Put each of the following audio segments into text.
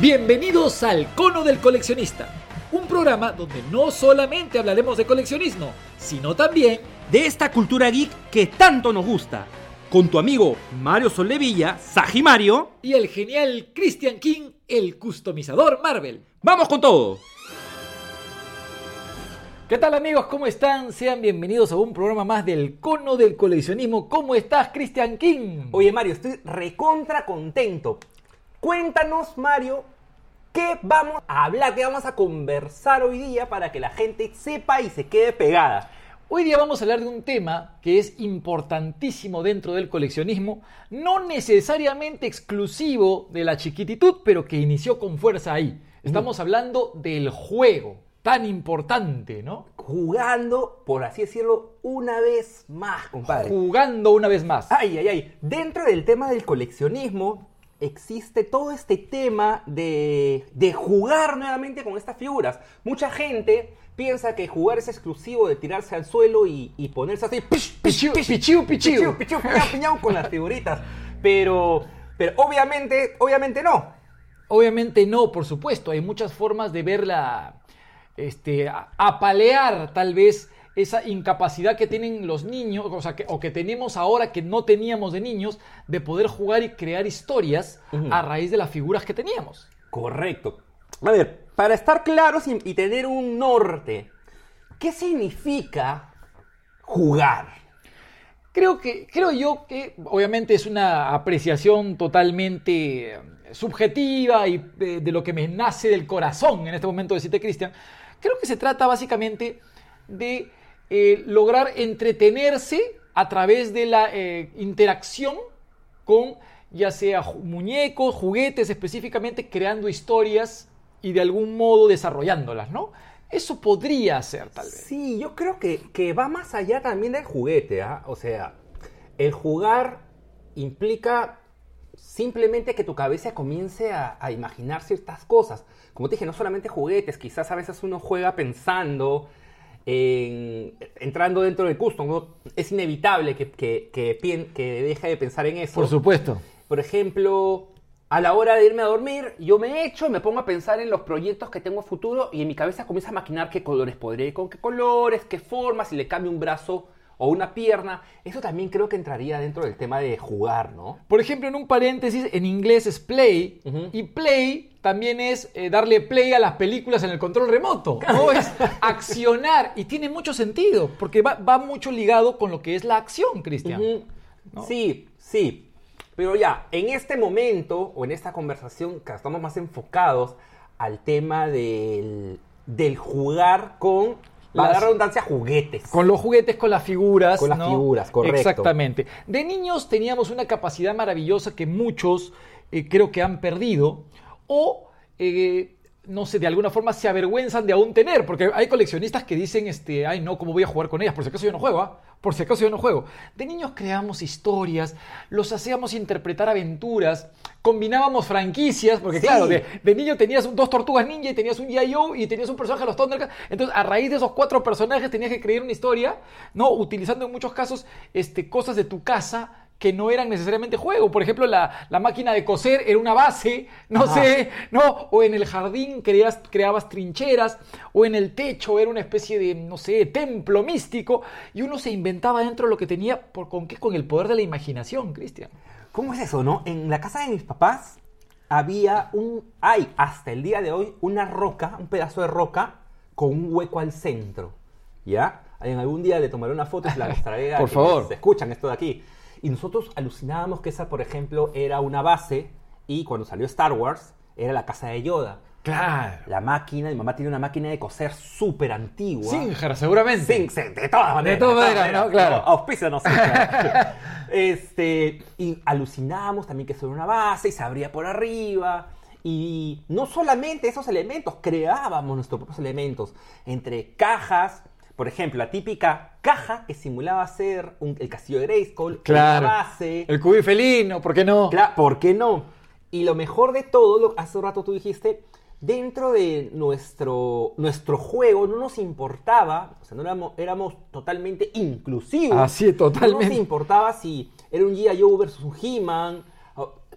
Bienvenidos al Cono del Coleccionista, un programa donde no solamente hablaremos de coleccionismo, sino también de esta cultura geek que tanto nos gusta. Con tu amigo Mario Soldevilla, Saji Mario. y el genial Christian King, el customizador Marvel. ¡Vamos con todo! ¿Qué tal amigos? ¿Cómo están? Sean bienvenidos a un programa más del Cono del Coleccionismo. ¿Cómo estás, Christian King? Oye, Mario, estoy recontra contento. Cuéntanos, Mario, qué vamos a hablar, qué vamos a conversar hoy día para que la gente sepa y se quede pegada. Hoy día vamos a hablar de un tema que es importantísimo dentro del coleccionismo, no necesariamente exclusivo de la chiquititud, pero que inició con fuerza ahí. Estamos hablando del juego, tan importante, ¿no? Jugando, por así decirlo, una vez más, compadre. Jugando una vez más. Ay, ay, ay. Dentro del tema del coleccionismo existe todo este tema de, de jugar nuevamente con estas figuras. Mucha gente piensa que jugar es exclusivo de tirarse al suelo y, y ponerse así. Pichiu, pichiu, pichiu. piñao, con las figuritas. Pero, pero obviamente, obviamente no. Obviamente no, por supuesto, hay muchas formas de verla, este, apalear tal vez esa incapacidad que tienen los niños, o, sea, que, o que tenemos ahora que no teníamos de niños, de poder jugar y crear historias a raíz de las figuras que teníamos. Correcto. A ver, para estar claros y, y tener un norte, ¿qué significa jugar? Creo que, creo yo que obviamente es una apreciación totalmente eh, subjetiva y de, de lo que me nace del corazón en este momento decirte, Cristian. Creo que se trata básicamente de eh, lograr entretenerse a través de la eh, interacción con ya sea muñecos, juguetes específicamente, creando historias y de algún modo desarrollándolas, ¿no? Eso podría ser tal vez. Sí, yo creo que, que va más allá también del juguete, ¿ah? O sea, el jugar implica simplemente que tu cabeza comience a, a imaginar ciertas cosas. Como te dije, no solamente juguetes, quizás a veces uno juega pensando en entrando dentro del custom. ¿no? Es inevitable que, que, que deje de pensar en eso. Por supuesto. Por ejemplo, a la hora de irme a dormir, yo me echo y me pongo a pensar en los proyectos que tengo a futuro y en mi cabeza comienza a maquinar qué colores podré ir con qué colores, qué formas, si le cambio un brazo o una pierna. Eso también creo que entraría dentro del tema de jugar, ¿no? Por ejemplo, en un paréntesis, en inglés es play, y play también es eh, darle play a las películas en el control remoto, ¿no? Es accionar, y tiene mucho sentido, porque va, va mucho ligado con lo que es la acción, Cristian. Sí, sí. Pero ya, en este momento o en esta conversación que estamos más enfocados al tema del, del jugar con, la Las- redundancia, juguetes. Con los juguetes, con las figuras. Con las ¿no? figuras, correcto. Exactamente. De niños teníamos una capacidad maravillosa que muchos eh, creo que han perdido o, eh, no sé, de alguna forma se avergüenzan de aún tener, porque hay coleccionistas que dicen, este, ay no, ¿cómo voy a jugar con ellas? Por si acaso yo no juego, ¿ah? Por si acaso yo no juego. De niños creamos historias, los hacíamos interpretar aventuras, combinábamos franquicias, porque Sí. claro, de, de niño tenías dos tortugas ninja y tenías un G.I.O. y tenías un personaje de los Thundercats. Entonces, a raíz de esos cuatro personajes tenías que crear una historia, ¿no? Utilizando en muchos casos este, cosas de tu casa que no eran necesariamente juego. Por ejemplo, la, la máquina de coser era una base, no Ajá. sé, ¿no? O en el jardín creas, creabas trincheras, o en el techo era una especie de, no sé, templo místico, y uno se inventaba dentro de lo que tenía, por, ¿con qué? Con el poder de la imaginación, Cristian. ¿Cómo es eso, no? En la casa de mis papás había un, hay hasta el día de hoy una roca, un pedazo de roca con un hueco al centro, ¿ya? En algún día le tomaré una foto y se la mostraré a Por favor. escuchan esto de aquí. Y nosotros alucinábamos que esa, por ejemplo, era una base y cuando salió Star Wars era la casa de Yoda. Claro. La máquina, mi mamá tiene una máquina de coser súper antigua. Singer, seguramente. Sí, de todas maneras. De todas maneras, ¿no? Claro. Auspícianos, Singer. este, y alucinábamos también que eso era una base y se abría por arriba. Y no solamente esos elementos, creábamos nuestros propios elementos. Entre cajas, por ejemplo, la típica caja que simulaba ser un- el castillo de Grayskull, Claro. la base. El cubi felino, ¿por qué no? Claro, ¿por qué no? Y lo mejor de todo, lo, hace un rato tú dijiste, dentro de nuestro, nuestro juego no nos importaba, o sea, no éramos, éramos totalmente inclusivos. Así es, totalmente. No nos importaba si era un G.I. Joe versus un He-Man,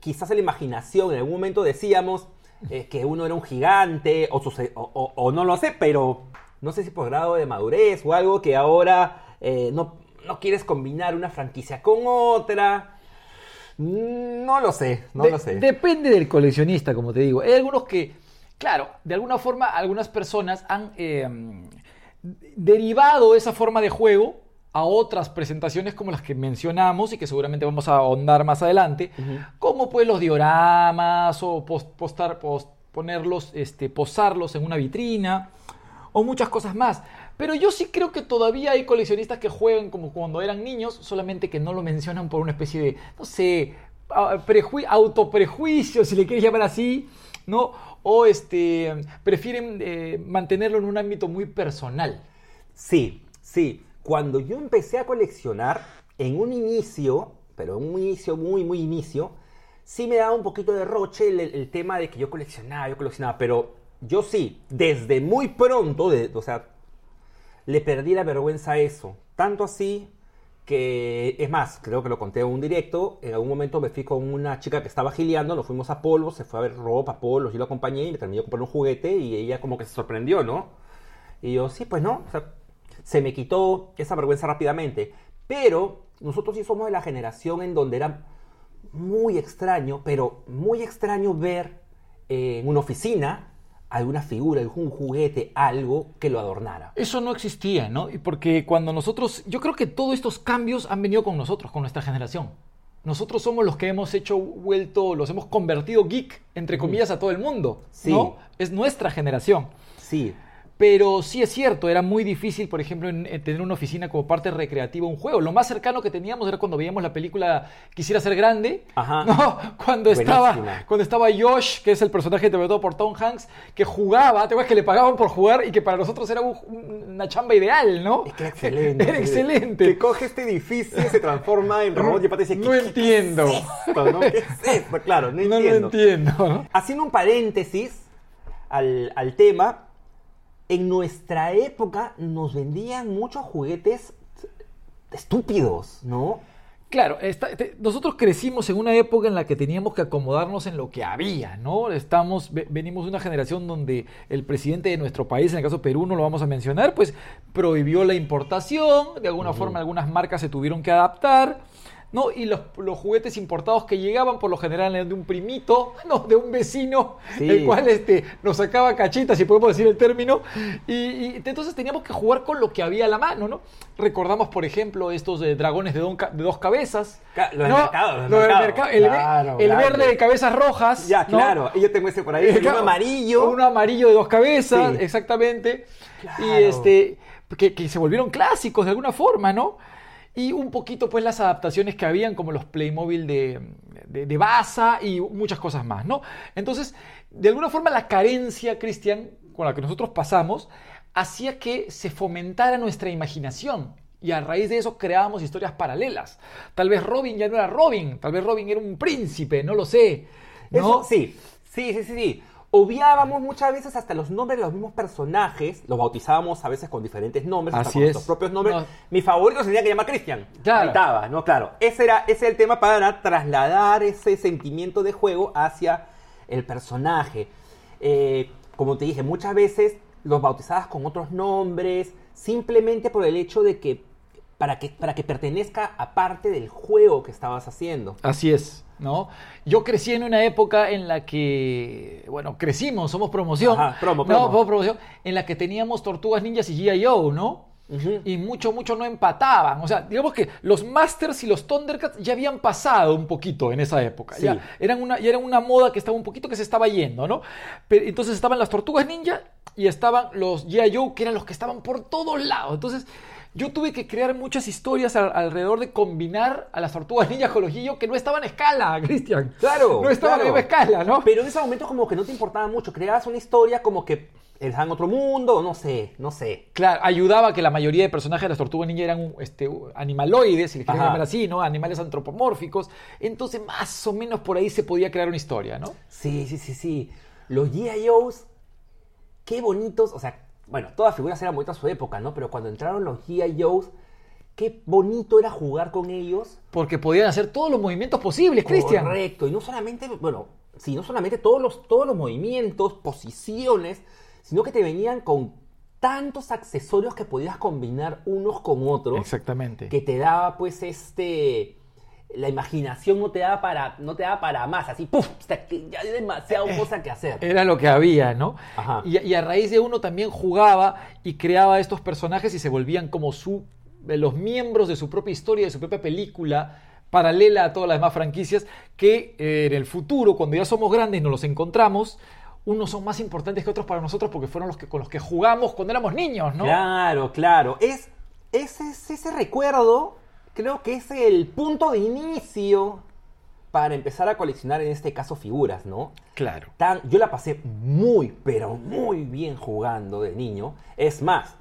quizás en la imaginación, en algún momento decíamos, eh, que uno era un gigante, o- o no lo sé, pero no sé si por grado de madurez o algo que ahora eh, no, no quieres combinar una franquicia con otra. Mm, No lo sé, no De- lo sé. Depende del coleccionista, como te digo. Hay algunos que, claro, de alguna forma algunas personas han eh, derivado esa forma de juego a otras presentaciones como las que mencionamos y que seguramente vamos a ahondar más adelante, como pues los dioramas o pos- postar, pos- ponerlos, este, posarlos en una vitrina o muchas cosas más. Pero yo sí creo que todavía hay coleccionistas que juegan como cuando eran niños, solamente que no lo mencionan por una especie de, no sé, autoprejuicio, si le quieres llamar así, ¿no? O este, prefieren eh, mantenerlo en un ámbito muy personal. Sí, sí. Cuando yo empecé a coleccionar, en un inicio, pero un inicio muy, muy inicio, sí me daba un poquito de roche el tema de que yo coleccionaba, yo coleccionaba, pero yo sí, desde muy pronto, de- o sea, le perdí la vergüenza a eso. Tanto así que, es más, creo que lo conté en un directo, en algún momento me fui con una chica que estaba gileando, nos fuimos a Polvo, se fue a ver ropa, polos, yo la acompañé y me terminé de comprar un juguete y ella como que se sorprendió, ¿no? Y yo, sí, pues no, o sea, se me quitó esa vergüenza rápidamente. Pero nosotros sí somos de la generación en donde era muy extraño, pero muy extraño ver eh, en una oficina alguna figura, algún juguete, algo que lo adornara. Eso no existía, ¿no? Y porque cuando nosotros, yo creo que todos estos cambios han venido con nosotros, con nuestra generación. Nosotros somos los que hemos hecho, vuelto, los hemos convertido geek, entre comillas, a todo el mundo. Sí. ¿no? Es nuestra generación. Sí, Pero sí es cierto, era muy difícil, por ejemplo, en- en tener una oficina como parte recreativa de un juego. Lo más cercano que teníamos era cuando veíamos la película Quisiera ser grande, Ajá. ¿no? Cuando estaba, cuando estaba Josh, que es el personaje interpretado por Tom Hanks, que jugaba, te acuerdas que le pagaban por jugar y que para nosotros era un- una chamba ideal, ¿no? es que era excelente. Era excelente. Que coge este edificio y se transforma en robot y aparte dice, No ¿qué- entiendo. ¿Qué es esto, no? ¿Qué es esto? Claro, no No entiendo. entiendo. ¿no? Haciendo un paréntesis al, al tema, en nuestra época nos vendían muchos juguetes estúpidos, ¿no? Claro, esta- te- nosotros crecimos en una época en la que teníamos que acomodarnos en lo que había, ¿no? Estamos, ve- venimos de una generación donde el presidente de nuestro país, en el caso Perú, no lo vamos a mencionar, pues prohibió la importación, de alguna forma algunas marcas se tuvieron que adaptar, ¿no? Y los, los juguetes importados que llegaban por lo general eran de un primito, ¿no? De un vecino, Sí. el cual este, nos sacaba cachitas, si podemos decir el término, y, y entonces teníamos que jugar con lo que había a la mano, ¿no? Recordamos, por ejemplo, estos eh, dragones de, don ca- de dos cabezas. Ca- los del ¿no? mercado, los del Lo del mercado. mercado, el Claro, el verde de cabezas rojas. Ya, ¿no? claro. Y yo tengo ese por ahí, Eh, un claro, amarillo. Un amarillo de dos cabezas, Sí. exactamente. Claro. Y este, que, que se volvieron clásicos de alguna forma, ¿no? Y un poquito, pues, las adaptaciones que habían, como los Playmobil de, de, de Baza y muchas cosas más, ¿no? Entonces, de alguna forma, la carencia, Cristian, con la que nosotros pasamos, hacía que se fomentara nuestra imaginación. Y a raíz de eso creábamos historias paralelas. Tal vez Robin ya no era Robin, tal vez Robin era un príncipe, no lo sé. ¿no? Eso sí, sí, sí, sí, sí. Obviábamos muchas veces hasta los nombres de los mismos personajes, los bautizábamos a veces con diferentes nombres, hasta Así con es. nuestros propios nombres. No. Mi favorito se tenía que llamar Cristian. Claro. Estaba, ¿no? Claro. Ese era, ese era el tema para trasladar ese sentimiento de juego hacia el personaje. Eh, como te dije, muchas veces los bautizabas con otros nombres, simplemente por el hecho de que para que, para que pertenezca a parte del juego que estabas haciendo. Así es, ¿no? Yo crecí en una época en la que, bueno, crecimos, somos promoción. Ajá, promo, No, promo. somos promoción, en la que teníamos Tortugas Ninjas y G.I.O., ¿no? Y mucho, mucho no empataban. O sea, digamos que los Masters y los Thundercats ya habían pasado un poquito en esa época. Sí. Ya, eran una, ya era una moda que estaba un poquito que se estaba yendo, ¿no? Pero, entonces estaban las Tortugas Ninja y estaban los G.I.O., que eran los que estaban por todos lados. Entonces, yo tuve que crear muchas historias al- alrededor de combinar a las Tortugas Ninja con los G.I.O., que no estaban a escala, Cristian. Claro. No estaban claro. a la misma escala, ¿no? Pero en ese momento como que no te importaba mucho. Creabas una historia como que en otro mundo, no sé, no sé. Claro, ayudaba que la mayoría de personajes de las tortugas ninja eran este, animaloides, si les quieren llamar así, ¿no? Animales antropomórficos. Entonces, más o menos por ahí se podía crear una historia, ¿no? Sí, sí, sí, sí. Los G.I.O.s, qué bonitos. O sea, bueno, todas figuras eran bonitas a su época, ¿no? Pero cuando entraron los G.I.O.s, qué bonito era jugar con ellos. Porque podían hacer todos los movimientos posibles, Cristian. Correcto. Y no solamente, bueno, sí, no solamente todos los, todos los movimientos, posiciones, sino que te venían con tantos accesorios que podías combinar unos con otros. Exactamente. Que te daba pues este... La imaginación no te daba para, no te daba para más, así, ¡puf! Ya hay demasiada cosa que hacer. Era lo que había, ¿no? Ajá. Y, y a raíz de uno también jugaba y creaba estos personajes y se volvían como su, eh, los miembros de su propia historia, de su propia película, paralela a todas las demás franquicias, que eh, en el futuro, cuando ya somos grandes y nos los encontramos, unos son más importantes que otros para nosotros porque fueron los que, con los que jugamos cuando éramos niños, ¿no? Claro, claro. Es, es, es ese recuerdo, creo que es el punto de inicio para empezar a coleccionar, en este caso, figuras, ¿no? Claro. Tan, yo la pasé muy, pero muy bien jugando de niño. Es más,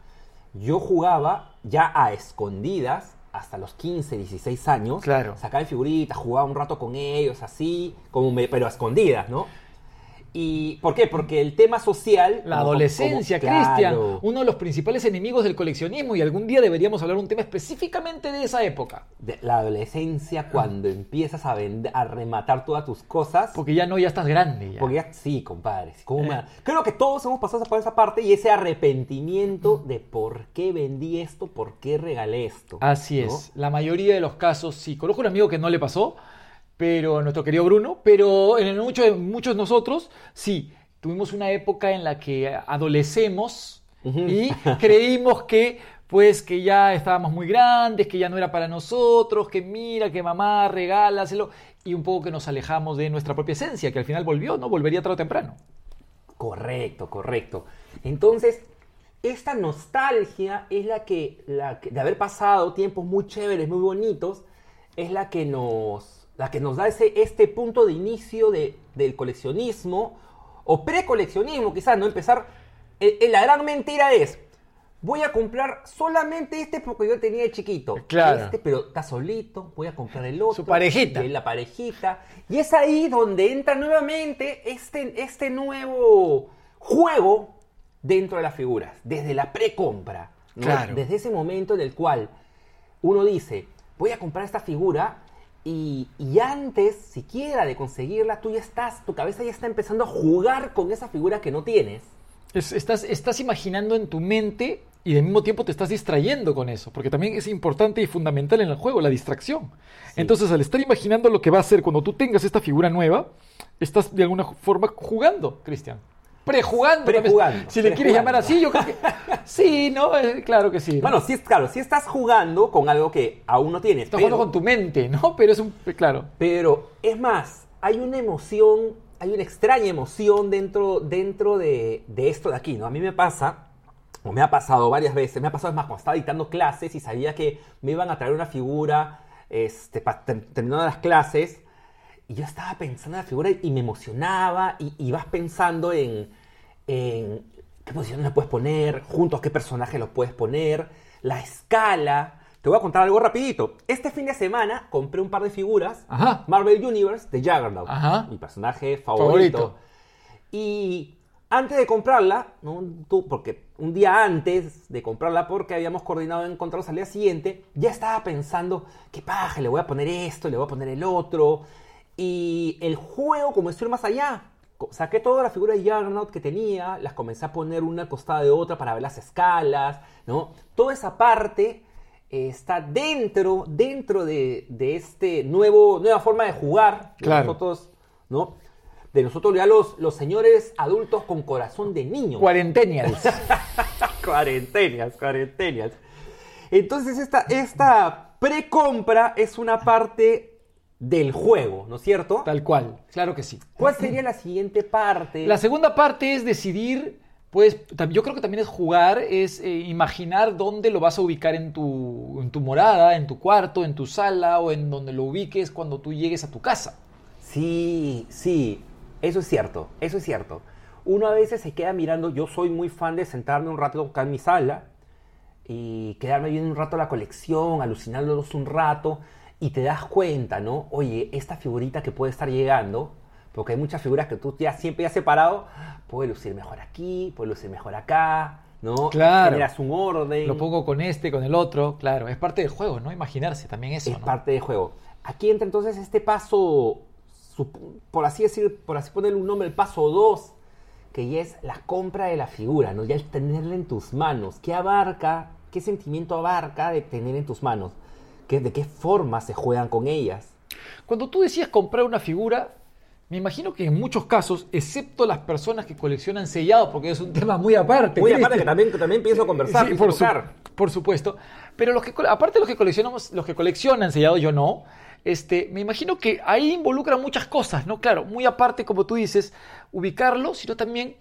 yo jugaba ya a escondidas hasta los 15, 16 años. Claro. Sacaba figuritas, jugaba un rato con ellos, así, como me- pero a escondidas, ¿no? ¿Y por qué? Porque el tema social... La adolescencia, como- Cristian, claro. uno de los principales enemigos del coleccionismo y algún día deberíamos hablar un tema específicamente de esa época. de la adolescencia cuando empiezas a vender, a rematar todas tus cosas. Porque ya no, ya estás grande. Ya. Porque ya, sí, compadre. sí, ¿cómo me- Eh. Creo que todos hemos pasado por esa parte y ese arrepentimiento de por qué vendí esto, por qué regalé esto. Así ¿no? es. La mayoría de los casos, sí. Conozco un amigo que no le pasó, pero nuestro querido Bruno, pero en muchos de muchos nosotros, sí. Tuvimos una época en la que adolecemos y creímos que pues que ya estábamos muy grandes, que ya no era para nosotros, que mira, que mamá, regálaselo, y un poco que nos alejamos de nuestra propia esencia, que al final volvió, ¿no? Volvería tarde o temprano. Correcto, correcto. Entonces, esta nostalgia es la que, la que- de haber pasado tiempos muy chéveres, muy bonitos, es la que nos, la que nos da ese, este punto de inicio de- del coleccionismo o precoleccionismo, quizás, ¿no? Empezar, eh, eh, la gran mentira es, voy a comprar solamente este porque yo tenía de chiquito. Claro. Este, pero está solito, voy a comprar el otro. Su parejita. y la parejita. Y es ahí donde entra nuevamente este, este nuevo juego dentro de las figuras, desde la precompra. ¿no? Claro. Desde ese momento en el cual uno dice, voy a comprar esta figura y, y antes siquiera de conseguirla, tú ya estás, tu cabeza ya está empezando a jugar con esa figura que no tienes. Es- estás, estás imaginando en tu mente y al mismo tiempo te estás distrayendo con eso, porque también es importante y fundamental en el juego la distracción. Entonces, al estar imaginando lo que va a ser cuando tú tengas esta figura nueva, estás de alguna forma jugando, Cristian. Prejugando. Prejugando, Si le quieres llamar así, yo creo que... Sí, ¿no? Eh, claro que sí. ¿no? Bueno, sí, claro, si estás jugando con algo que aún no tienes. estás pero- jugando con tu mente, ¿no? Pero es un... Claro. Pero es más, hay una emoción, hay una extraña emoción dentro, dentro de, de esto de aquí, ¿no? A mí me pasa, o me ha pasado varias veces, me ha pasado es más cuando estaba dictando clases y sabía que me iban a traer una figura este, terminando las clases, y yo estaba pensando en la figura y me emocionaba, y, y vas pensando en, en qué posición le puedes poner, juntos qué personaje los puedes poner, la escala. Te voy a contar algo rapidito. Este fin de semana compré un par de figuras Ajá. Marvel Universe de Juggernaut, Ajá. mi personaje favorito. Favorito. Y antes de comprarla, ¿no? Tú- porque un día antes de comprarla, porque habíamos coordinado en encontrarlos al día siguiente, ya estaba pensando, qué paja, le voy a poner esto, le voy a poner el otro. Y el juego comenzó a ir más allá. Saqué todas las figuras de Juggernaut que tenía, las comencé a poner una al costado de otra para ver las escalas, ¿no? Toda esa parte eh, está dentro, dentro de, de este nuevo, nueva forma de jugar. de Claro. Nosotros, ¿no? De nosotros ya los, los señores adultos con corazón de niño. Cuarentenials. Cuarentenias, cuarentenias. Entonces esta, esta precompra es una parte del juego, ¿no es cierto? Tal cual. Claro que sí. ¿Cuál sería la siguiente parte? La segunda parte es decidir, pues yo creo que también es jugar, es eh, imaginar dónde lo vas a ubicar en tu, en tu morada, en tu cuarto, en tu sala o en donde lo ubiques cuando tú llegues a tu casa. Sí, sí, eso es cierto, eso es cierto. Uno a veces se queda mirando, yo soy muy fan de sentarme un rato acá en mi sala y quedarme viendo un rato la colección, alucinándolos un rato y te das cuenta, ¿no? Oye, esta figurita que puede estar llegando, porque hay muchas figuras que tú ya siempre has separado, puede lucir mejor aquí, puede lucir mejor acá, ¿no? Claro. Generas un orden. Lo pongo con este, con el otro, claro, es parte del juego, ¿no? Imaginarse también eso, es ¿no? parte del juego. Aquí entra entonces este paso por así decir, por así ponerle un nombre, el paso 2, que ya es la compra de la figura, ¿no? Ya el tenerla en tus manos. ¿Qué abarca, qué sentimiento abarca de tener en tus manos? ¿Qué, ¿De qué forma se juegan con ellas? Cuando tú decías comprar una figura, me imagino que en muchos casos, excepto las personas que coleccionan sellados, porque es un tema muy aparte. Muy aparte que también, que también pienso conversar, Sí, por, su- tocar. por supuesto. Pero los que, aparte de los que coleccionamos, los que coleccionan sellados, yo no. Este, me imagino que ahí involucran muchas cosas, ¿no? Claro, muy aparte, como tú dices, ubicarlo, sino también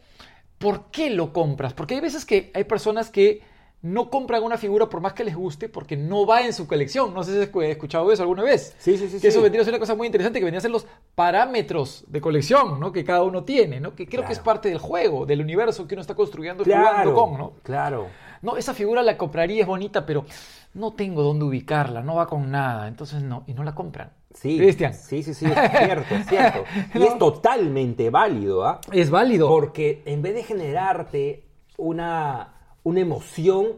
por qué lo compras. Porque hay veces que hay personas que no compran una figura por más que les guste porque no va en su colección. No sé si has escu- escuchado eso alguna vez. Sí, sí, sí, Que eso sí. vendría a ser una cosa muy interesante, que vendría a ser los parámetros de colección, ¿no? Que cada uno tiene, ¿no? Que creo que es Claro. parte del juego, del universo que uno está construyendo y jugando Claro, con, ¿no? claro. No, esa figura la compraría, es bonita, pero no tengo dónde ubicarla, no va con nada, entonces no, y no la compran. Sí, Cristian. sí, sí, sí, es cierto, es cierto. Y No. es totalmente válido, ¿ah? Es válido. Porque en vez de generarte una, una emoción,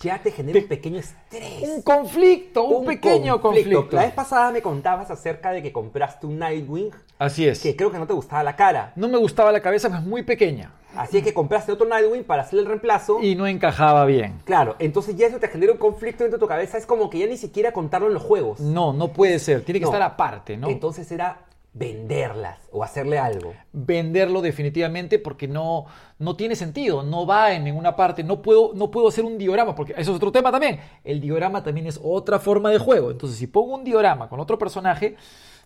ya te genera un pequeño estrés. un conflicto, un, pequeño conflicto. La vez pasada me contabas acerca de que compraste un Nightwing Así es. que creo que no te gustaba la cara. No me gustaba la cabeza, pues muy pequeña Así que compraste otro Nightwing para hacer el reemplazo. y no encajaba bien. Claro, entonces ya eso te genera un conflicto dentro de tu cabeza. Es como que ya ni siquiera contarlo en los juegos. No, no puede ser, tiene que No. estar aparte, ¿no? Entonces era venderlas o hacerle algo. venderlo definitivamente porque no, no tiene sentido, no va en ninguna parte, no puedo, no puedo hacer un diorama, porque eso es otro tema también. El diorama también es otra forma de juego. Entonces, si pongo un diorama con otro personaje,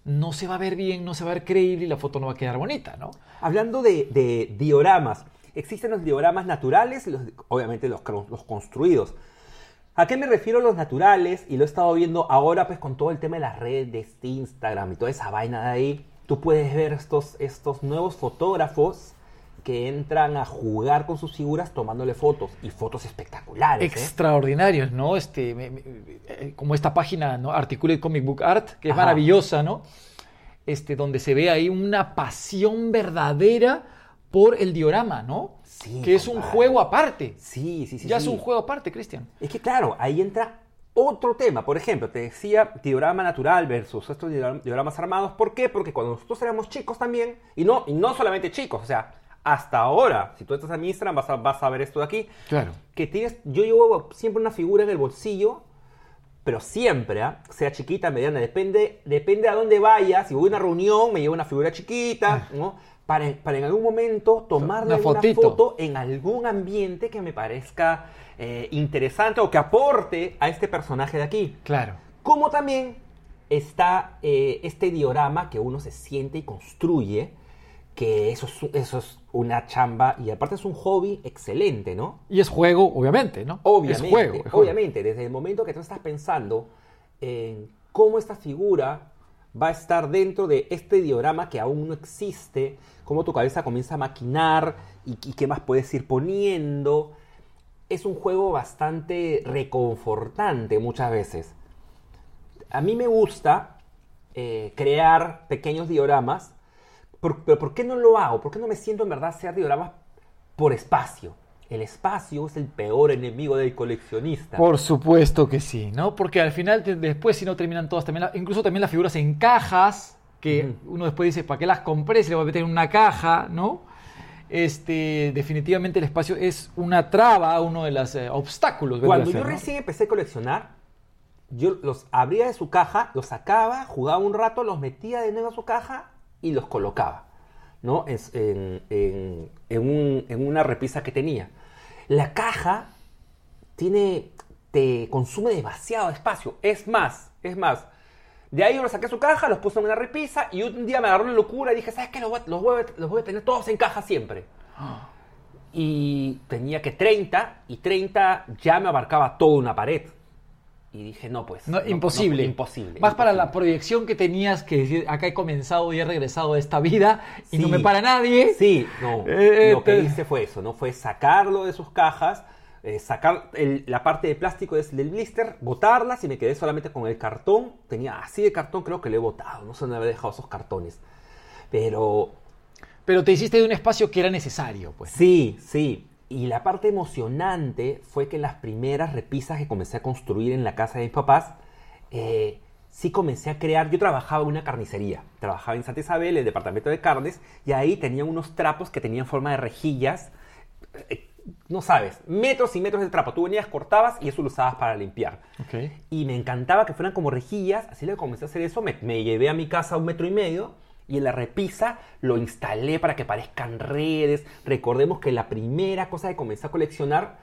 no se va a ver bien, no se va a ver creíble y la foto no va a quedar bonita, ¿no? Hablando de, de dioramas, existen los dioramas naturales y los, obviamente los, los construidos. ¿A qué me refiero los naturales? Y lo he estado viendo ahora pues con todo el tema de las redes, de Instagram y toda esa vaina de ahí. Tú puedes ver estos, estos nuevos fotógrafos que entran a jugar con sus figuras tomándole fotos y fotos espectaculares. ¿eh? Extraordinarios, ¿no? Este, me- me- eh, como esta página, ¿no? Articulate Comic Book Art, que es maravillosa, ¿no? Este, donde se ve ahí una pasión verdadera por el diorama, ¿no? Sí, que es un juego aparte. Sí, sí, sí. ya sí. es un juego aparte, Cristian. Es que claro, ahí entra otro tema. Por ejemplo, te decía diorama natural versus estos dioram- dioramas armados. ¿Por qué? Porque cuando nosotros éramos chicos también, y no, y no solamente chicos, o sea, hasta ahora, si tú estás en Instagram vas a, vas a ver esto de aquí, Claro. que tienes, yo llevo siempre una figura en el bolsillo, pero siempre, ¿ah? sea chiquita, mediana, depende, depende a dónde vaya. Si voy a una reunión, me llevo una figura chiquita, ¿no? Para, para en algún momento tomarle. Una foto en algún ambiente que me parezca eh, interesante o que aporte a este personaje de aquí. Claro. Como también está eh, este diorama que uno se siente y construye, que eso es, eso es una chamba y aparte es un hobby excelente, ¿no? Y es juego, obviamente, ¿no? Obviamente, Es juego. es juego. obviamente, desde el momento que tú estás pensando en cómo esta figura va a estar dentro de este diorama que aún no existe, cómo tu cabeza comienza a maquinar y, qué más puedes ir poniendo, es un juego bastante reconfortante muchas veces. A mí me gusta eh, crear pequeños dioramas, por- pero ¿por qué no lo hago? ¿Por qué no me siento en verdad hacer dioramas por espacio? El espacio es el peor enemigo del coleccionista. Por supuesto que sí, ¿no? Porque al final, te- después, si no terminan todas, también la- incluso también las figuras en cajas, que uno después dice, ¿para qué las compré? Si le voy a meter en una caja, ¿no? Este, definitivamente el espacio es una traba, uno de los eh, obstáculos. Cuando yo ¿no? recién empecé a coleccionar, yo los abría de su caja, los sacaba, jugaba un rato, los metía de nuevo a su caja y los colocaba, ¿no? Es- En, en- en un- en una repisa que tenía. La caja tiene, te consume demasiado espacio. Es más, es más. De ahí yo los saqué a su caja, los puse en una repisa y un día me agarró la locura y dije, ¿sabes qué? Los voy, los voy a- los voy a tener todos en caja siempre. Y tenía que 30 y 30 ya me abarcaba toda una pared. Y dije, no, pues. No, no, imposible. no, imposible. Más para la proyección que tenías que decir, acá he comenzado y he regresado a esta vida y no me para nadie. Sí, no. Eh, lo que hice fue eso, ¿no? Fue sacarlo de sus cajas, eh, sacar el- la parte de plástico del blister, botarlas y me quedé solamente con el cartón. Tenía así de cartón, creo que lo he botado. No sé dónde había dejado esos cartones. Pero Pero te hiciste de un espacio que era necesario, pues. Sí, sí. Y la parte emocionante fue que las primeras repisas que comencé a construir en la casa de mis papás, eh, sí comencé a crear, yo trabajaba en una carnicería, trabajaba en Santa Isabel, el departamento de carnes, y ahí tenía unos trapos que tenían forma de rejillas, eh, no sabes, metros y metros de trapo. Tú venías, cortabas y eso lo usabas para limpiar. Y me encantaba que fueran como rejillas, así le comencé a hacer eso, me, me llevé a mi casa un metro y medio y en la repisa lo instalé para que parezcan redes. Recordemos que la primera cosa que comencé a coleccionar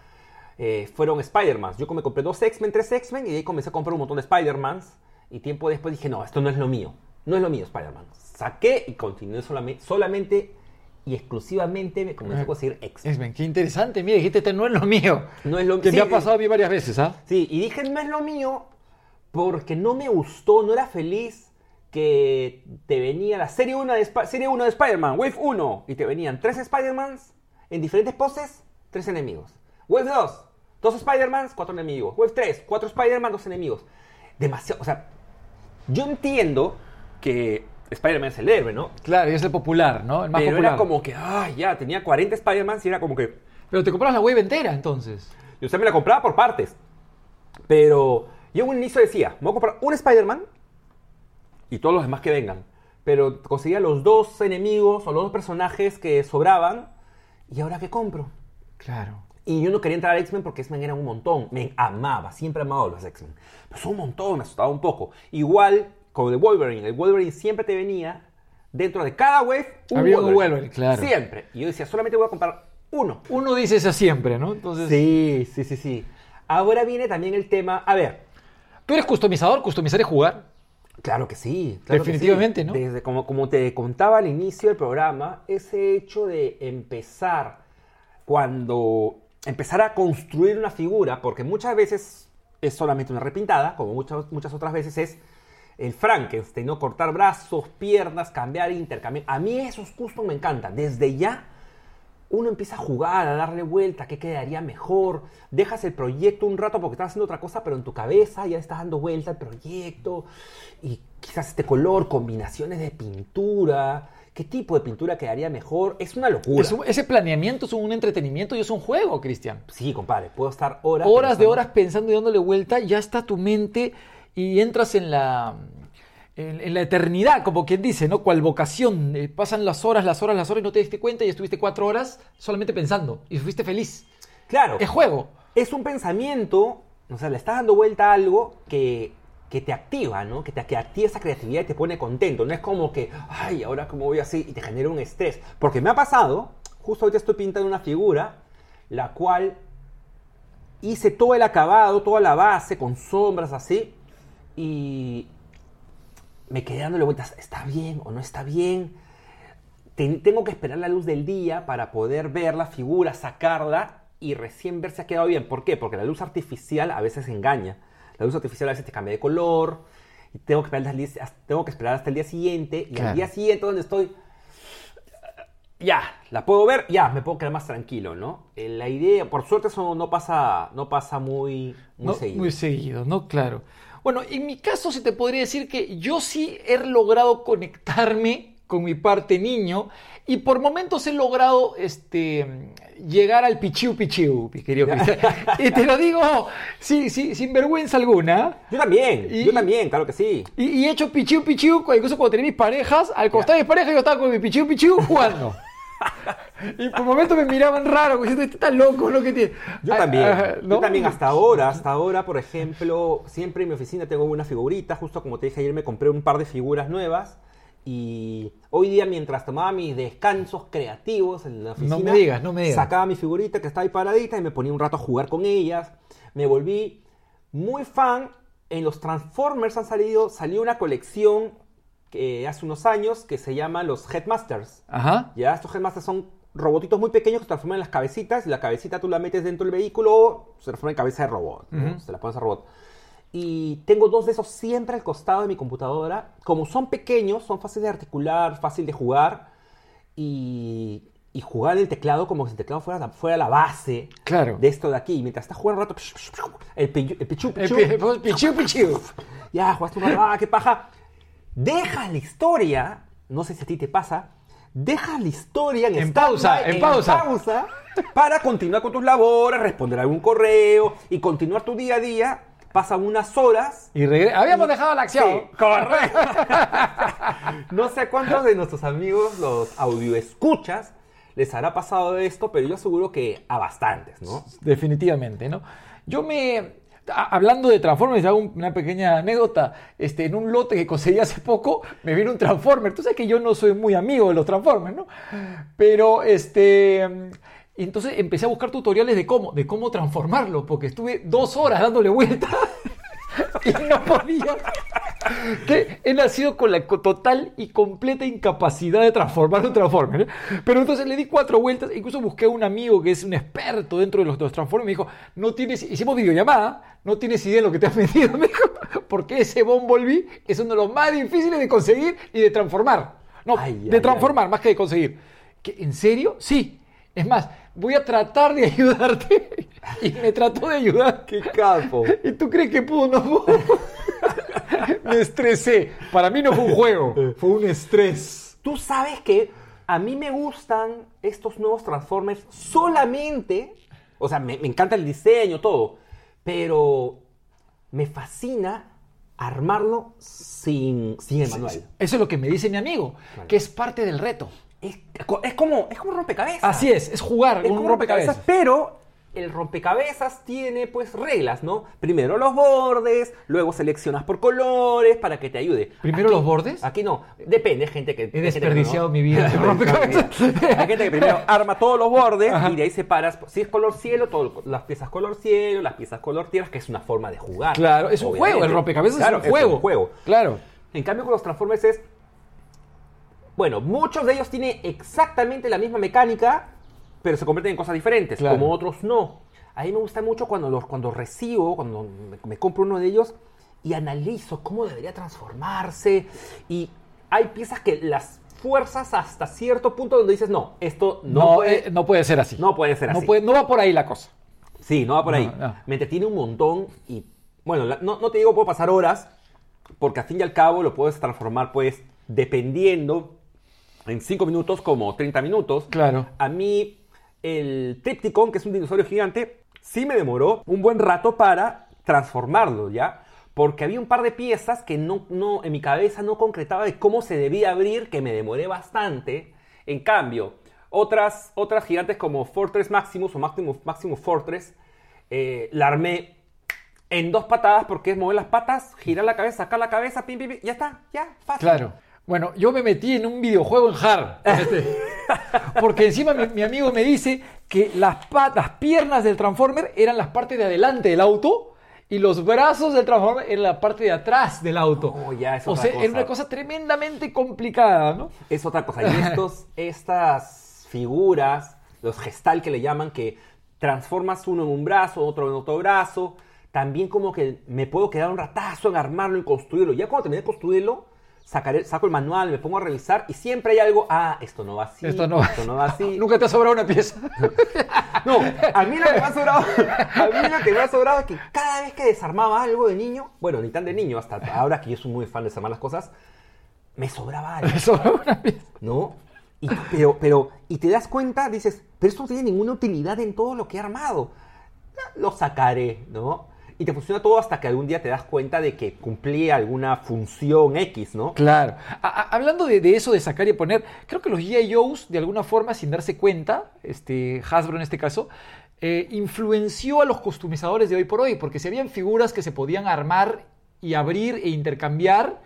eh, fueron Spider-Man. Yo me compré dos X-Men, tres X-Men y ahí comencé a comprar un montón de Spider-Mans. Y tiempo después dije, no, esto no es lo mío. No es lo mío, Spider-Man. Saqué y continué solamente, solamente y exclusivamente me comencé a conseguir X-Men. X-Men, qué interesante. Mira, dijiste, este no es lo mío. No es lo Que sí, me ha eh, pasado a mí varias veces, ¿ah? Sí, y dije, no es lo mío porque no me gustó, no era feliz que te venía la serie 1 de, Sp- serie 1 de Spider-Man, Wave 1, y te venían tres Spider-Mans en diferentes poses, tres enemigos. Wave 2, dos Spider-Mans, cuatro enemigos. Wave 3, cuatro Spider-Man, dos enemigos. Demasiado, o sea, yo entiendo que Spider-Man es el héroe, ¿no? Claro, y es el popular, ¿no? El más Pero popular. era como que, ay, ya, tenía 40 Spider-Mans y era como que, Pero te compras la wave entera, entonces. Yo usted me la compraba por partes. Pero yo en un inicio decía, me voy a comprar un Spider-Man y todos los demás que vengan. Pero conseguía los dos enemigos o los dos personajes que sobraban. ¿Y ahora qué compro? Claro. Y yo no quería entrar a X-Men porque X-Men eran un montón. Me amaba, siempre he amado a los X-Men. Pero son un montón, me asustaba un poco. Igual con el Wolverine. El Wolverine siempre te venía dentro de cada wave un Había un Wolverine, claro. Siempre. Y yo decía, solamente voy a comprar uno. Uno dice eso siempre, ¿no? Entonces, Sí, sí, sí, sí. Ahora viene también el tema. A ver, ¿tú eres customizador? ¿Customizar es jugar? Claro que sí. claro que Definitivamente, sí. ¿no? Desde como, como te contaba al inicio del programa, ese hecho de empezar cuando empezar a construir una figura, porque muchas veces es solamente una repintada, como muchas, muchas otras veces es el Frankenstein, ¿no? Cortar brazos, piernas, cambiar, intercambiar. A mí esos custom me encantan. Desde ya uno empieza a jugar, a darle vuelta, qué quedaría mejor. Dejas el proyecto un rato porque estás haciendo otra cosa, pero en tu cabeza ya estás dando vuelta al proyecto. Y quizás este color, combinaciones de pintura. ¿Qué tipo de pintura quedaría mejor? Es una locura. Es un- ese planeamiento es un entretenimiento y es un juego, Cristian. Sí, compadre, puedo estar horas. Horas de horas pensando y dándole vuelta, ya está tu mente y entras en la, en, en la eternidad, como quien dice, ¿no? Cual vocación. Eh, pasan las horas, las horas, las horas y no te diste cuenta y estuviste cuatro horas solamente pensando y fuiste feliz. Claro. Es juego. es un pensamiento, o sea, le estás dando vuelta a algo que, que te activa, ¿no? Que te que activa esa creatividad y te pone contento. No es como que, ay, ahora cómo voy así y te genera un estrés. Porque me ha pasado, justo ahorita estoy pintando una figura, la cual hice todo el acabado, toda la base, con sombras así, y me quedé dándole vueltas, ¿está bien o no está bien? Ten- tengo que esperar la luz del día para poder ver la figura, sacarla y recién ver si ha quedado bien. ¿Por qué? Porque la luz artificial a veces engaña. La luz artificial a veces te cambia de color. Y tengo que esperar hasta el día, tengo que esperar hasta el día siguiente. Y Claro. al día siguiente donde estoy, ya, la puedo ver, ya, me puedo quedar más tranquilo, ¿no? Eh, La idea, por suerte eso no pasa, no pasa muy, muy ¿no? seguido. Muy seguido, ¿no? Claro. Bueno, en mi caso se te podría decir que yo sí he logrado conectarme con mi parte niño y por momentos he logrado este, llegar al pichiu pichiu, mi querido Cristian. y te lo digo sí, sí, sin vergüenza alguna. Yo también, Y- yo también, claro que sí. Y, y he hecho pichiu pichiu, incluso cuando tenía mis parejas, al costado de mis parejas yo estaba con mi pichiu pichiu jugando. y por momentos me miraban raro, diciendo, este está loco, ¿no? que tiene? Yo Ah, también, ajá, yo ¿no? también hasta ahora, hasta ahora, por ejemplo, siempre en mi oficina tengo una figurita, justo como te dije ayer me compré un par de figuras nuevas y hoy día mientras tomaba mis descansos creativos en la oficina, me digas, no me digas. sacaba mi figurita que estaba ahí paradita y me ponía un rato a jugar con ellas, me volví muy fan, en los Transformers han salido, salió una colección que hace unos años que se llama los Headmasters. Ajá. Ya, estos Headmasters son robotitos muy pequeños que se transforman en las cabecitas y la cabecita tú la metes dentro del vehículo, se transforma en cabeza de robot, ¿no? Ujú. se la pones a robot. Y tengo dos de esos siempre al costado de mi computadora. Como son pequeños, son fáciles de articular, fácil de jugar. Y, y jugar el teclado como si el teclado fuera la, fuera la base Claro. de esto de aquí. Y mientras estás jugando un rato, el, pichu, el pichu, El pichu, pi- pichiu pichiu. ya, jugaste un rato, ah, qué paja. Deja la historia, no sé si a ti te pasa, deja la historia en, En pausa, en pausa. pausa, para continuar con tus labores, responder algún correo y continuar tu día a día, pasan unas horas. Y regre- Habíamos dejado la acción. Sí, correcto. no sé cuántos de nuestros amigos, los audioescuchas, les habrá pasado esto, pero yo aseguro que a bastantes, ¿no? Definitivamente, ¿no? Yo me. Hablando de Transformers, hago un- una pequeña anécdota. Este, en un lote que conseguí hace poco, me vino un Transformer. Tú sabes que yo no soy muy amigo de los Transformers, ¿no? Pero, este. y Entonces empecé a buscar tutoriales de cómo, de cómo transformarlo, porque estuve dos horas dándole vuelta y no podía. Que he nacido con la total y completa incapacidad de transformar un Transformer. ¿eh? Pero entonces le di cuatro vueltas, incluso busqué a un amigo que es un experto dentro de los, los Transformers y me dijo, no tienes, hicimos videollamada, no tienes idea de lo que te has metido, me dijo, porque ese Bumblebee es uno de los más difíciles de conseguir y de transformar. No, Ay, de ay, transformar más que de conseguir. ¿Qué, ¿En serio? Sí. Es más, voy a tratar de ayudarte. Y me trató de ayudar. ¡Qué capo! ¿Y tú crees que pudo? No pudo. Me estresé. Para mí no fue un juego, fue un estrés. Tú sabes que a mí me gustan estos nuevos Transformers solamente, o sea, me, me encanta el diseño, todo, pero me fascina armarlo sin, sin el manual. Eso es lo que me dice mi amigo, que es parte del reto. Es, es como, es como rompecabezas. Así es, es jugar Es un rompecabezas. pero el rompecabezas tiene pues reglas, ¿no? Primero los bordes, luego seleccionas por colores para que te ayude. ¿Primero los bordes? Aquí no, depende, gente que... He que desperdiciado no. mi vida rompecabezas. Hay gente que primero arma todos los bordes Ajá. y de ahí separas, si es color cielo, todo, las piezas color cielo, las piezas color tierra, que es una forma de jugar. Claro, es un juego, el rompecabezas Claro, es un juego. juego. Claro. En cambio con los Transformers es... Bueno, muchos de ellos tienen exactamente la misma mecánica, pero se convierten en cosas diferentes, Claro. como otros no. A mí me gusta mucho cuando, los, cuando recibo, cuando me, me compro uno de ellos y analizo cómo debería transformarse. Y hay piezas que las fuerzas hasta cierto punto donde dices, no, esto no, No, puede, eh, no puede ser así. no puede ser No, así. puede- no va por ahí la cosa. Sí, no va por ahí. No, no. Me entretiene un montón y, bueno, la- no, no te digo puedo pasar horas, porque al fin y al cabo lo puedes transformar, pues, dependiendo en 5 minutos como 30 minutos. Claro. A mí, el Tripticon, que es un dinosaurio gigante, sí me demoró un buen rato para transformarlo, ¿ya? Porque había un par de piezas que no, no, en mi cabeza no concretaba de cómo se debía abrir, que me demoré bastante. En cambio, otras, otras gigantes como Fortress Maximus o Maximus, Fortress, eh, la armé en dos patadas porque es mover las patas, girar la cabeza, sacar la cabeza, pim, pim, pim, ya está, ya, fácil. Claro. Bueno, yo me metí en un videojuego en hard. Este, porque encima mi, mi amigo me dice que las patas, piernas del Transformer eran las partes de adelante del auto y los brazos del Transformer eran la parte de atrás del auto. Oh, ya, es o otra sea, cosa. era una cosa tremendamente complicada, ¿no? es otra cosa. Y estos, estas figuras, los gestal que le llaman, que transformas uno en un brazo, otro en otro brazo, también como que me puedo quedar un ratazo en armarlo, en construirlo. Ya cuando terminé de construirlo, sacaré, saco el manual, me pongo a revisar y siempre hay algo, ah, esto no va así, Esto no, esto no va así. Nunca te ha sobrado una pieza. No, a mí lo que me ha sobrado, a mí lo que me ha sobrado es que cada vez que desarmaba algo de niño, bueno, ni tan de niño, hasta ahora que yo soy muy fan de desarmar las cosas, me sobraba algo. Me sobraba una pieza. ¿no? Y, pero, pero, y te das cuenta, dices, pero esto no tiene ninguna utilidad en todo lo que he armado. Lo sacaré, ¿no? Y te funciona todo hasta que algún día te das cuenta de que cumplía alguna función X, ¿no? Claro. A- hablando de, de eso de sacar y poner, creo que los G.I. Joe's, de alguna forma, sin darse cuenta, este, Hasbro en este caso, eh, influenció a los customizadores de hoy por hoy, porque si habían figuras que se podían armar y abrir e intercambiar,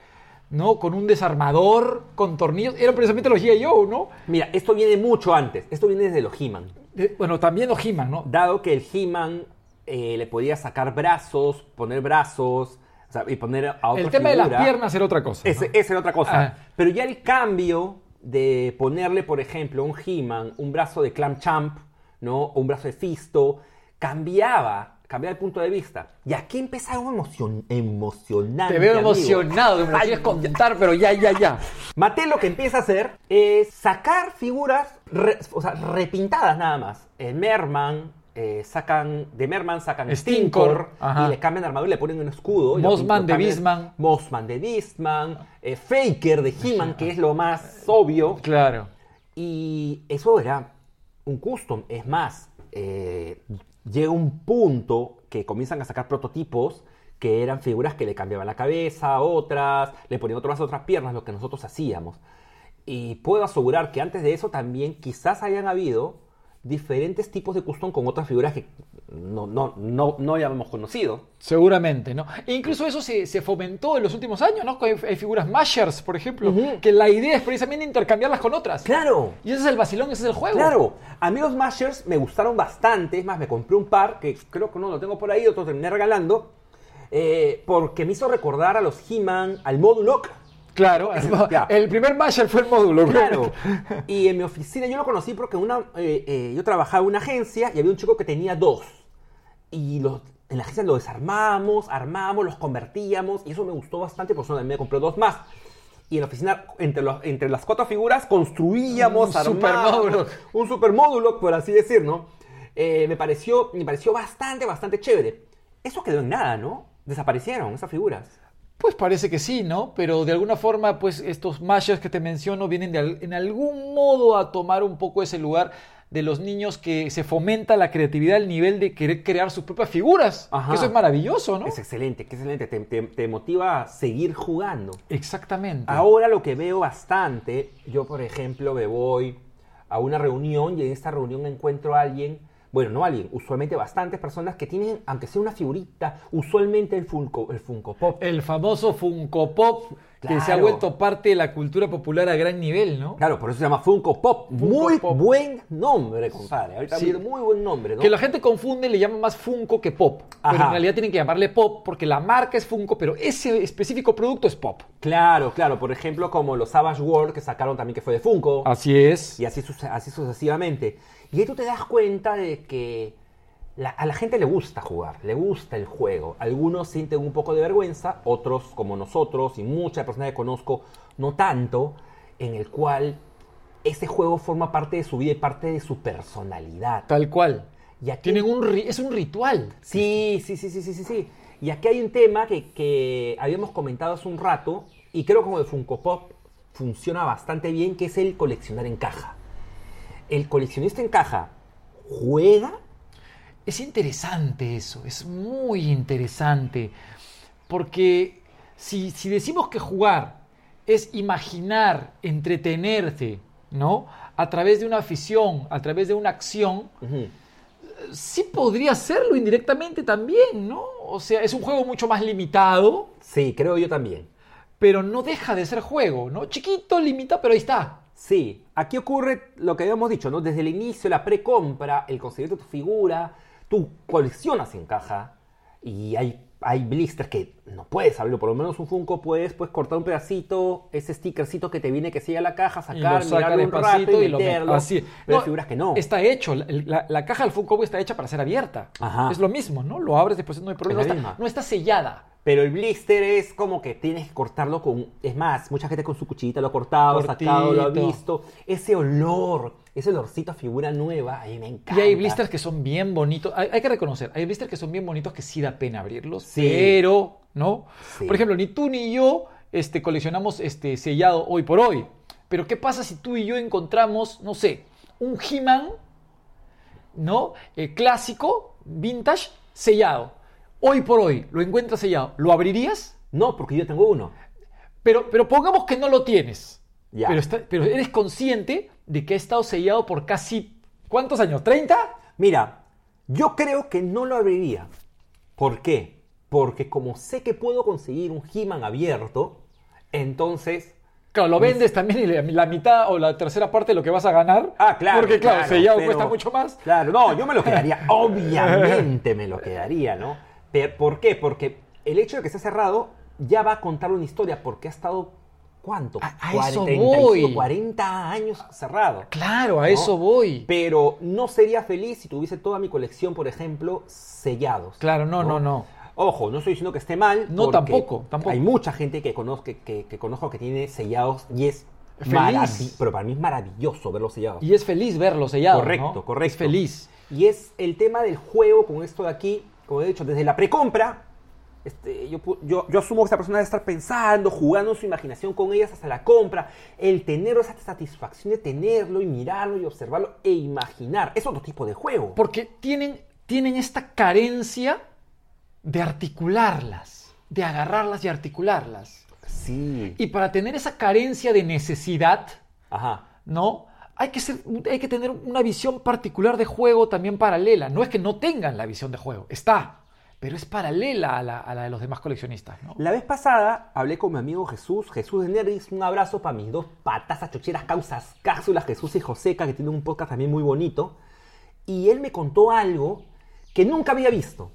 ¿no? Con un desarmador, con tornillos, eran precisamente los G.I. Joe, ¿no? Mira, esto viene mucho antes. Esto viene desde los He-Man. Eh, bueno, también los He-Man, ¿no? Dado que el He-Man eh, le podía sacar brazos, poner brazos, o sea, y poner a otra El tema de las piernas era otra cosa. ¿no? Esa era otra cosa. Ah. Pero ya el cambio de ponerle, por ejemplo, un He-Man, un brazo de Clam Champ, ¿no? O un brazo de Fisto, cambiaba, cambiaba el punto de vista. Y aquí empieza algo emocion- emocionante. Te veo amigo. emocionado, que me lo quieres contar, pero ya, ya, ya. Mattel lo que empieza a hacer es sacar figuras, re- o sea, repintadas nada más. El Merman, eh, sacan, de Merman sacan Stinkor, y le cambian armadura y le ponen un escudo. Mossman de Beastman. Mossman de Beastman, eh, Faker de He-Man, que es lo más obvio. Claro. Y eso era un custom. Es más, eh, llega un punto que comienzan a sacar prototipos que eran figuras que le cambiaban la cabeza otras, le ponían otras otras piernas, lo que nosotros hacíamos. Y puedo asegurar que antes de eso también quizás hayan habido diferentes tipos de custom con otras figuras que no, no, no, no habíamos conocido. Seguramente, ¿no? E incluso eso se, se fomentó en los últimos años, ¿no? Hay, hay figuras mashers, por ejemplo, que la idea es precisamente intercambiarlas con otras. ¡Claro! Y ese es el vacilón, ese es el juego. Claro, a mí los Mashers me gustaron bastante, es más, me compré un par, que creo que uno lo tengo por ahí, otro terminé regalando, eh, porque me hizo recordar a los He-Man, al Modulok. Claro, el primer masher fue el módulo. Claro. Y en mi oficina yo lo conocí porque una, eh, eh, yo trabajaba en una agencia y había un chico que tenía dos. Y los, en la agencia lo desarmamos, armamos, los convertíamos y eso me gustó bastante, por eso me compré dos más. Y en la oficina, entre, los, entre las cuatro figuras, construíamos, Un armábamos, supermódulo. un supermódulo, por así decir, ¿no? Eh, me, pareció, me pareció bastante, bastante chévere. Eso quedó en nada, ¿no? Desaparecieron esas figuras. Pues parece que sí, ¿no? Pero de alguna forma, pues estos mashers que te menciono vienen de, en algún modo a tomar un poco ese lugar de los niños que se fomenta la creatividad al nivel de querer crear sus propias figuras. Ajá. Que eso es maravilloso, ¿no? Es excelente, que excelente. Te, te- te motiva a seguir jugando. Exactamente. Ahora lo que veo bastante, yo por ejemplo me voy a una reunión y en esta reunión encuentro a alguien, bueno, no alguien, usualmente bastantes personas que tienen, aunque sea una figurita, usualmente el Funko, el Funko Pop. El famoso Funko Pop que se ha Claro. vuelto parte de la cultura popular a gran nivel, ¿no? Claro, por eso se llama Funko Pop. muy Pop. buen nombre, compadre. Ahorita Sí. muy buen nombre, ¿no? Que la gente confunde y le llama más Funko que Pop. Pero Ajá. en realidad tienen que llamarle Pop porque la marca es Funko, pero ese específico producto es Pop. Claro, claro. Por ejemplo, como los Savage World que sacaron también que fue de Funko. Así es. Y así, así sucesivamente. Y ahí tú te das cuenta de que la- a la gente le gusta jugar, le gusta el juego. Algunos sienten un poco de vergüenza, otros como nosotros y muchas personas que conozco no tanto, en el cual ese juego forma parte de su vida y parte de su personalidad. Tal cual. Y aquí, Tienen un es un ritual. Sí, sí, sí, sí, sí, sí, sí. Y aquí hay un tema que, que habíamos comentado hace un rato y creo que como de Funko Pop funciona bastante bien, que es el coleccionar en caja. El coleccionista en caja juega, Es interesante eso, es muy interesante. Porque si, si decimos que jugar es imaginar, entretenerse, ¿no? A través de una afición, a través de una acción, sí podría hacerlo indirectamente también, ¿no? O sea, es un juego mucho más limitado, sí, creo yo también. pero no deja de ser juego, ¿no? Chiquito, limitado, pero ahí está. Sí, aquí ocurre lo que habíamos dicho, ¿no? Desde el inicio, la precompra, el conseguir tu figura, tú coleccionas en caja y hay, hay blisters que no puedes abrirlo, por lo menos un Funko puedes pues cortar un pedacito, ese stickercito que te viene que sigue a la caja, sacar, lo saca mirarlo un rato y lo así. Pero No, hay figuras que no. Está hecho, la, la- la caja del Funko está hecha para ser abierta. Ajá. Es lo mismo, ¿no? Lo abres después no hay problema. Es No la está, misma. no está sellada. Pero el blister es como que tienes que cortarlo con... Es más, mucha gente con su cuchillita lo ha cortado, Cortito. sacado, lo ha visto. Ese olor, ese olorcito a figura nueva, a mí me encanta. Y hay blisters que son bien bonitos. Hay, hay que reconocer, hay blisters que son bien bonitos que sí da pena abrirlos. Sí. Pero, ¿no? Sí. Por ejemplo, ni tú ni yo este, coleccionamos este, sellado hoy por hoy. Pero ¿qué pasa si tú y yo encontramos, no sé, un He-Man, ¿no? Eh, clásico, vintage, sellado. Hoy por hoy lo encuentras sellado. ¿Lo abrirías? No, porque yo tengo uno. Pero, pero pongamos que no lo tienes. Ya. Pero, está- pero eres consciente de que ha estado sellado por casi... ¿Cuántos años? ¿30? Mira, yo creo que no lo abriría. ¿Por qué? Porque como sé que puedo conseguir un He-Man abierto, entonces... Claro, lo vendes también y la, mitad o la tercera parte de lo que vas a ganar. Ah, claro. Porque claro, claro, sellado pero- cuesta mucho más. Claro, no, yo me lo quedaría. Obviamente me lo quedaría, ¿no? ¿Por qué? Porque el hecho de que esté cerrado ya va a contar una historia, porque ha estado, ¿cuánto? A- a 40, eso 35, voy. 40 años cerrado. Claro, a ¿no? eso voy. Pero no sería feliz si tuviese toda mi colección, por ejemplo, sellados. Claro, no, no, no. Ojo, no estoy diciendo que esté mal. No, tampoco, tampoco. Hay mucha gente que conozco que, que- que conozco que tiene sellados y es Feliz. pero para mí es maravilloso verlos sellados. Y es feliz verlo sellado. correcto, ¿no? correcto. Es feliz. Y es el tema del juego con esto de aquí, como he dicho, desde la precompra. Este, yo, yo asumo que esa persona debe estar pensando, jugando su imaginación con ellas hasta la compra, el tener esa satisfacción de tenerlo y mirarlo y observarlo e imaginar. Es otro tipo de juego. Porque tienen, tienen esta carencia de articularlas. de agarrarlas y articularlas. Sí. Y para tener esa carencia de necesidad, Ajá. ¿no? Hay que, ser, hay que tener una visión particular de juego también paralela. No es que no tengan la visión de juego, está, pero es paralela a la, a la de los demás coleccionistas, ¿no? La vez pasada hablé con mi amigo Jesús, Jesús de Nerdis, un abrazo para mis dos patas chocheras causas cápsulas, Jesús y Joseca, que tienen un podcast también muy bonito. Y él me contó algo que nunca había visto.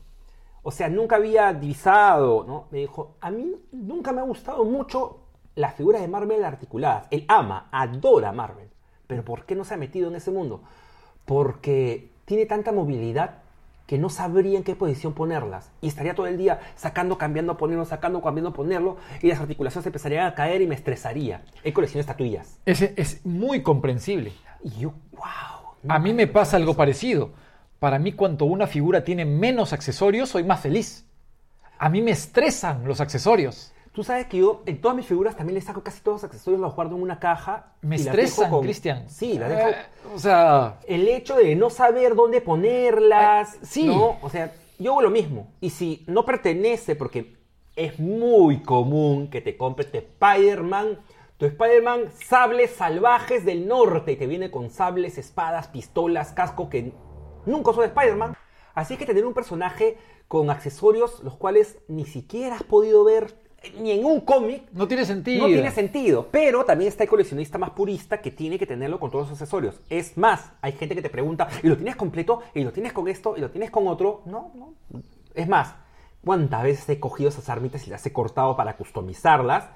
O sea, nunca había divisado, ¿no? Me dijo, a mí nunca me ha gustado mucho las figuras de Marvel articuladas. Él ama, adora Marvel. Pero ¿por qué no se ha metido en ese mundo? Porque tiene tanta movilidad que no sabría en qué posición ponerlas. Y estaría todo el día sacando, cambiando, poniendo, sacando, cambiando, ponerlo. Y las articulaciones empezarían a caer y me estresaría. He coleccionado estatuillas. Es, es muy comprensible. Y yo, wow. A mí me pasa algo parecido. Para mí, cuanto una figura tiene menos accesorios, soy más feliz. A mí me estresan los accesorios. Tú sabes que yo en todas mis figuras también le saco casi todos los accesorios, los guardo en una caja. Me y estresan, dejo con- Cristian. Sí, la dejo. Eh, o sea, El hecho de no saber dónde ponerlas. Ah, sí. ¿no? O sea, yo hago lo mismo. Y si no pertenece, porque es muy común que te compres tu Spider-Man, tu Spider-Man sables salvajes del norte, que viene con sables, espadas, pistolas, casco, que nunca son de Spider-Man. Así que tener un personaje con accesorios los cuales ni siquiera has podido ver ni en un cómic, no tiene sentido. no tiene sentido, pero también está el coleccionista más purista que tiene que tenerlo con todos los accesorios. Es más, hay gente que te pregunta, ¿y lo tienes completo? ¿Y lo tienes con esto? ¿Y lo tienes con otro? No, no. Es más, ¿cuántas veces he cogido esas armitas y las he cortado para customizarlas?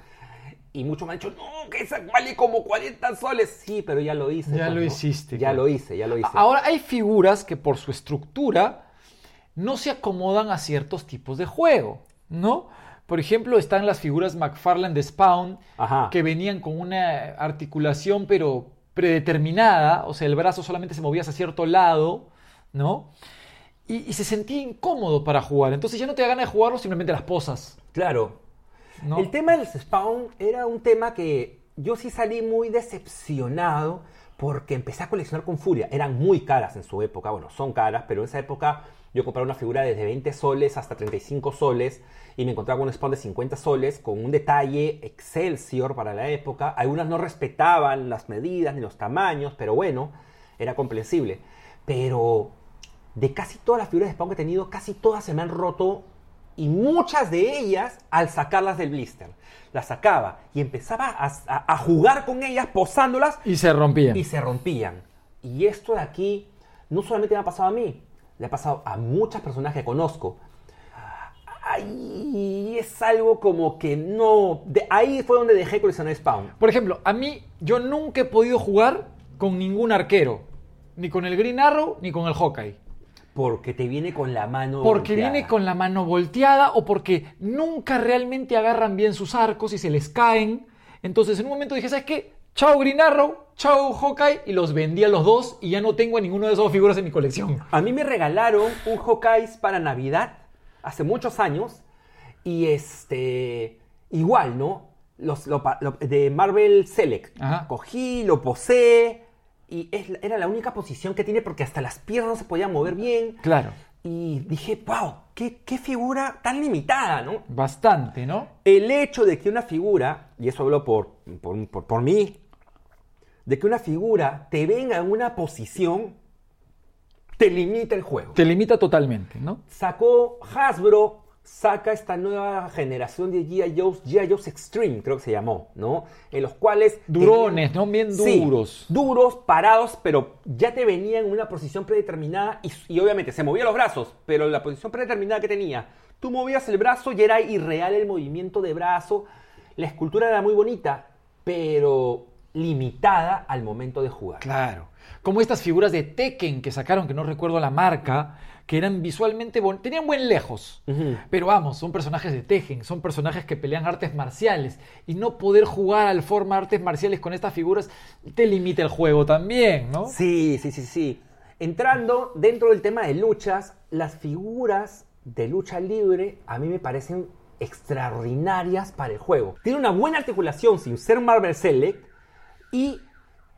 Y muchos me han dicho, no, que esa vale como 40 soles. Sí, pero ya lo hice. Ya pues, lo hiciste, Ya lo hice, ya lo hice. Ahora hay figuras que por su estructura no se acomodan a ciertos tipos de juego, ¿no? Por ejemplo, están las figuras McFarlane de Spawn, Ajá. que venían con una articulación pero predeterminada, o sea, el brazo solamente se movía hacia cierto lado, ¿no? Y, y se sentía incómodo para jugar. Entonces ya no te da ganas de jugarlo, simplemente las posas, Claro, ¿no? El tema del Spawn era un tema que yo sí salí muy decepcionado porque empecé a coleccionar con furia. Eran muy caras en su época, bueno, son caras, pero en esa época yo compraba una figura desde 20 soles hasta 35 soles y me encontraba con un Spawn de 50 soles con un detalle Excelsior para la época. Algunas no respetaban las medidas ni los tamaños, pero bueno, era comprensible. Pero de casi todas las figuras de Spawn que he tenido, casi todas se me han roto y muchas de ellas al sacarlas del blister. Las sacaba y empezaba a, a- a jugar con ellas, posándolas Y se rompían. y se rompían. Y esto de aquí no solamente me ha pasado a mí, le ha pasado a muchas personas que conozco. Ay, es algo como que no. de- ahí fue donde dejé coleccionar Spawn. Por ejemplo, a mí yo nunca he podido jugar con ningún arquero, ni con el Green Arrow ni con el Hawkeye. Porque te viene con la mano. Porque volteada. viene con la mano volteada o porque nunca realmente agarran bien sus arcos y se les caen. Entonces en un momento dije, ¿sabes qué? Chao Green Arrow, chao Hawkeye y los vendí a los dos y ya no tengo a ninguno de esos figuras en mi colección. A mí me regalaron un Hawkeye para Navidad hace muchos años. Y este. Igual, ¿no? Los, lo de Marvel Select. Ajá. Cogí, lo posé. Y es era la única posición que tiene porque hasta las piernas no se podían mover bien. Claro, Y dije, wow, qué, qué figura tan limitada, ¿no? bastante, ¿no? El hecho de que una figura, y eso hablo por, por, por- por mí, de que una figura te venga en una posición, te limita el juego. Te limita totalmente, ¿no? Sacó Hasbro, saca esta nueva generación de G.I. Joe's, G.I. Joe's Extreme, creo que se llamó, ¿no? En los cuales... Durones, ¿no? Bien Sí, duros. duros, parados, pero ya te venían en una posición predeterminada y, y obviamente se movían los brazos, pero la posición predeterminada que tenía, tú movías el brazo y era irreal el movimiento de brazo. La escultura era muy bonita, pero limitada al momento de jugar. Claro. Como estas figuras de Tekken que sacaron, que no recuerdo la marca, que eran visualmente bon- tenían buen lejos. Pero vamos, son personajes de Tekken, son personajes que pelean artes marciales. Y no poder jugar al forma artes marciales con estas figuras te limita el juego también, ¿no? Sí, sí, sí, sí. Entrando dentro del tema de luchas, las figuras de lucha libre a mí me parecen extraordinarias para el juego. Tiene una buena articulación sin ser Marvel Select y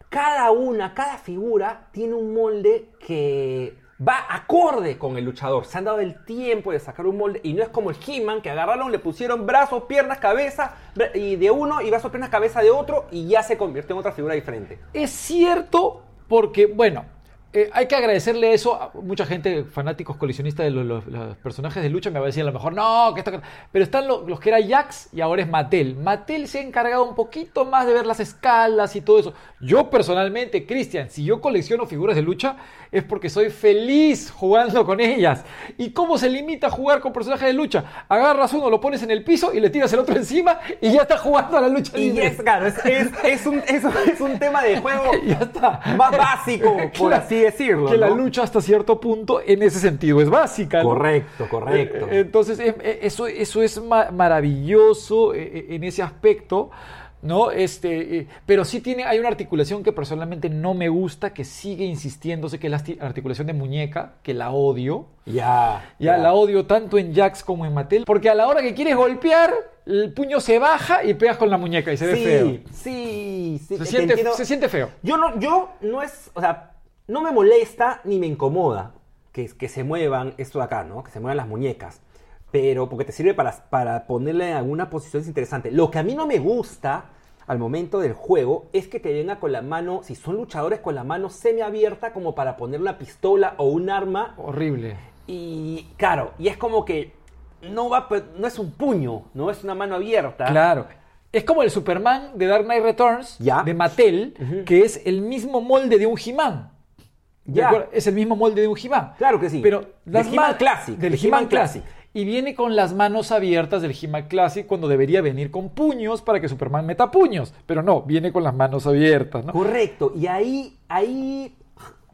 cada una, cada figura tiene un molde que va acorde con el luchador. Se han dado el tiempo de sacar un molde y no es como el He-Man que agarraron, le pusieron brazos, piernas, cabeza y de uno y brazos, piernas, cabeza de otro y ya se convirtió en otra figura diferente. Es cierto porque, bueno, eh, hay que agradecerle eso a mucha gente, fanáticos colisionistas de los, los- los personajes de lucha, me va a decir a lo mejor, no, que esto... que-". Pero están lo- los que era Jax y ahora es Mattel. Mattel se ha encargado un poquito más de ver las escalas y todo eso. Yo personalmente, Cristian, si yo colecciono figuras de lucha, es porque soy feliz jugando con ellas. ¿Y cómo se limita a jugar con personajes de lucha? Agarras uno, lo pones en el piso y le tiras el otro encima y ya está jugando a la lucha Y libre. es, claro, es, un, es un- es un tema de juego ya está. más básico, por Claro, así decirlo. Que la lucha hasta cierto punto en ese sentido es básica. ¿no? Correcto, correcto. Eh, Entonces, eh, eh, eso, eso es ma- maravilloso eh, en ese aspecto. ¿No? Este, eh, pero sí tiene, hay una articulación que personalmente no me gusta, que sigue insistiéndose, que es la arti- articulación de muñeca, que la odio. Ya, Ya la odio tanto en Jax como en Mattel, porque a la hora que quieres golpear, el puño se baja y pegas con la muñeca y se ve sí, feo. sí, sí, Se te siente, se siente feo. Yo no, yo no es, o sea, no me molesta ni me incomoda que, que se muevan esto de acá, ¿no? Que se muevan las muñecas. Pero porque te sirve para, para ponerle en alguna posición es interesante. Lo que a mí no me gusta al momento del juego es que te venga con la mano, si son luchadores, con la mano semiabierta como para poner una pistola o un arma. Horrible. Y claro, y es como que no va, pe- no es un puño, no es una mano abierta. Claro. Es como el Superman de Dark Knight Returns Ya. de Mattel, que es el mismo molde de un He-Man. Es el mismo molde de un He-Man. Claro que sí. Pero Del las He-Man ma- Classic, Del del Classic. Classic. Y viene con las manos abiertas del He-Man Classic cuando debería venir con puños para que Superman meta puños. Pero no, viene con las manos abiertas, ¿no? Correcto, y ahí, ahí,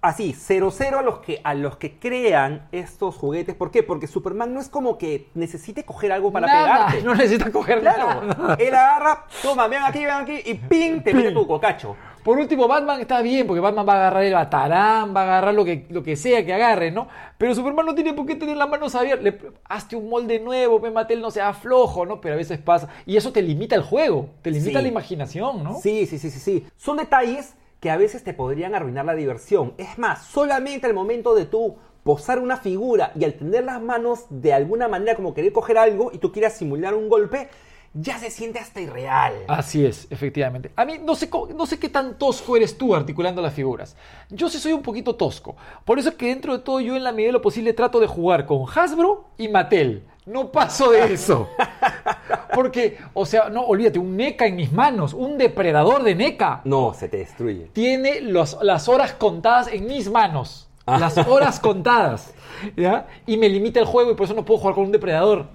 así, 0-0 a los que a los que crean estos juguetes. ¿Por qué? Porque Superman no es como que necesite coger algo para Nada, pegarte. no necesita coger Claro, nada. él agarra, toma, ven aquí, ven aquí, y ping, te mete tu cocacho. Por último, Batman está bien, porque Batman va a agarrar el batarán, va a agarrar lo que, lo que sea que agarre, ¿no? Pero Superman no tiene por qué tener las manos abiertas. Le- hazte un molde nuevo, pe, Mattel, no sea flojo, ¿no? Pero a veces pasa. Y eso te limita el juego, te limita Sí. la imaginación, ¿no? Sí, sí, sí, sí, sí. Son detalles que a veces te podrían arruinar la diversión. Es más, solamente al momento de tú posar una figura y al tener las manos de alguna manera como querer coger algo y tú quieras simular un golpe, ya se siente hasta irreal. Así es, efectivamente. A mí no sé, no sé qué tan tosco eres tú articulando las figuras. Yo sí soy un poquito tosco. Por eso es que dentro de todo yo en la medida de lo posible trato de jugar con Hasbro y Mattel. No paso de eso. Porque, o sea, no, olvídate, un NECA en mis manos, un depredador de NECA. No, se te destruye. Tiene los- las horas contadas en mis manos. Ah. Las horas contadas. ¿ya? Y me limita el juego y por eso no puedo jugar con un depredador.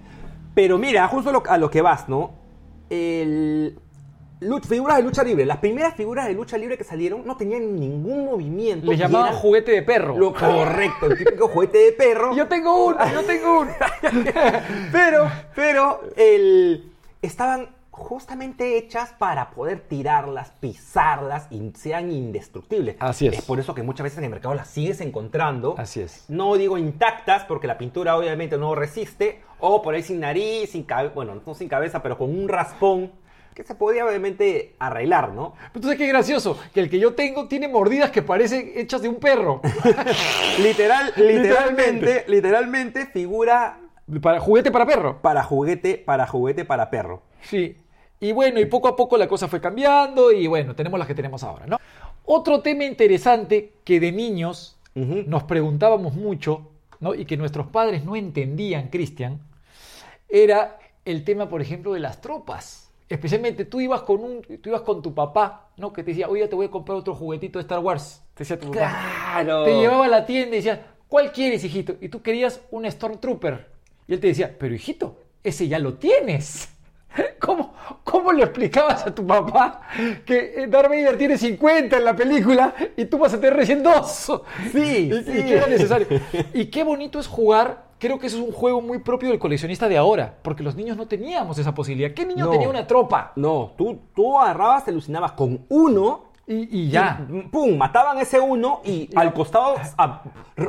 Pero mira, justo a lo, a lo que vas, ¿no? El, figuras de lucha libre. Las primeras figuras de lucha libre que salieron no tenían ningún movimiento. Les llamaban juguete de perro. Lo correcto, el típico juguete de perro. Yo tengo uno, yo tengo uno. pero, pero, el, estaban justamente hechas para poder tirarlas, pisarlas y sean indestructibles. Así es. Es por eso que muchas veces en el mercado las sigues encontrando. Así es. No digo intactas, porque la pintura obviamente no resiste. O por ahí sin nariz, sin cabeza, bueno, no sin cabeza, pero con un raspón. Que se podía obviamente arreglar, ¿no? Entonces qué gracioso, que el que yo tengo tiene mordidas que parecen hechas de un perro. Literal, Literalmente. literalmente, figura Para juguete para perro. para juguete, para juguete para perro. Sí. Y bueno, y poco a poco la cosa fue cambiando y bueno, tenemos las que tenemos ahora, ¿no? Otro tema interesante que de niños nos preguntábamos mucho, ¿no? Y que nuestros padres no entendían, Cristian, era el tema, por ejemplo, de las tropas. Especialmente tú ibas con un, tú ibas con tu papá, ¿no? Que te decía, oye, te voy a comprar otro juguetito de Star Wars. Te decía tu papá. Claro. Te llevaba a la tienda y decía, ¿cuál quieres, hijito? Y tú querías un Stormtrooper. Y él te decía, pero hijito, ese ya lo tienes. ¿Cómo, ¿Cómo le explicabas a tu papá que eh, Darth Vader tiene 50 en la película y tú vas a tener recién dos? Sí, y, sí. y que era necesario. Y qué bonito es jugar. Creo que eso es un juego muy propio del coleccionista de ahora, porque los niños no teníamos esa posibilidad. ¿Qué niño No. tenía una tropa? No, tú, tú agarrabas, te alucinabas con uno. Y, y ya. y, pum, mataban ese uno y al costado, a-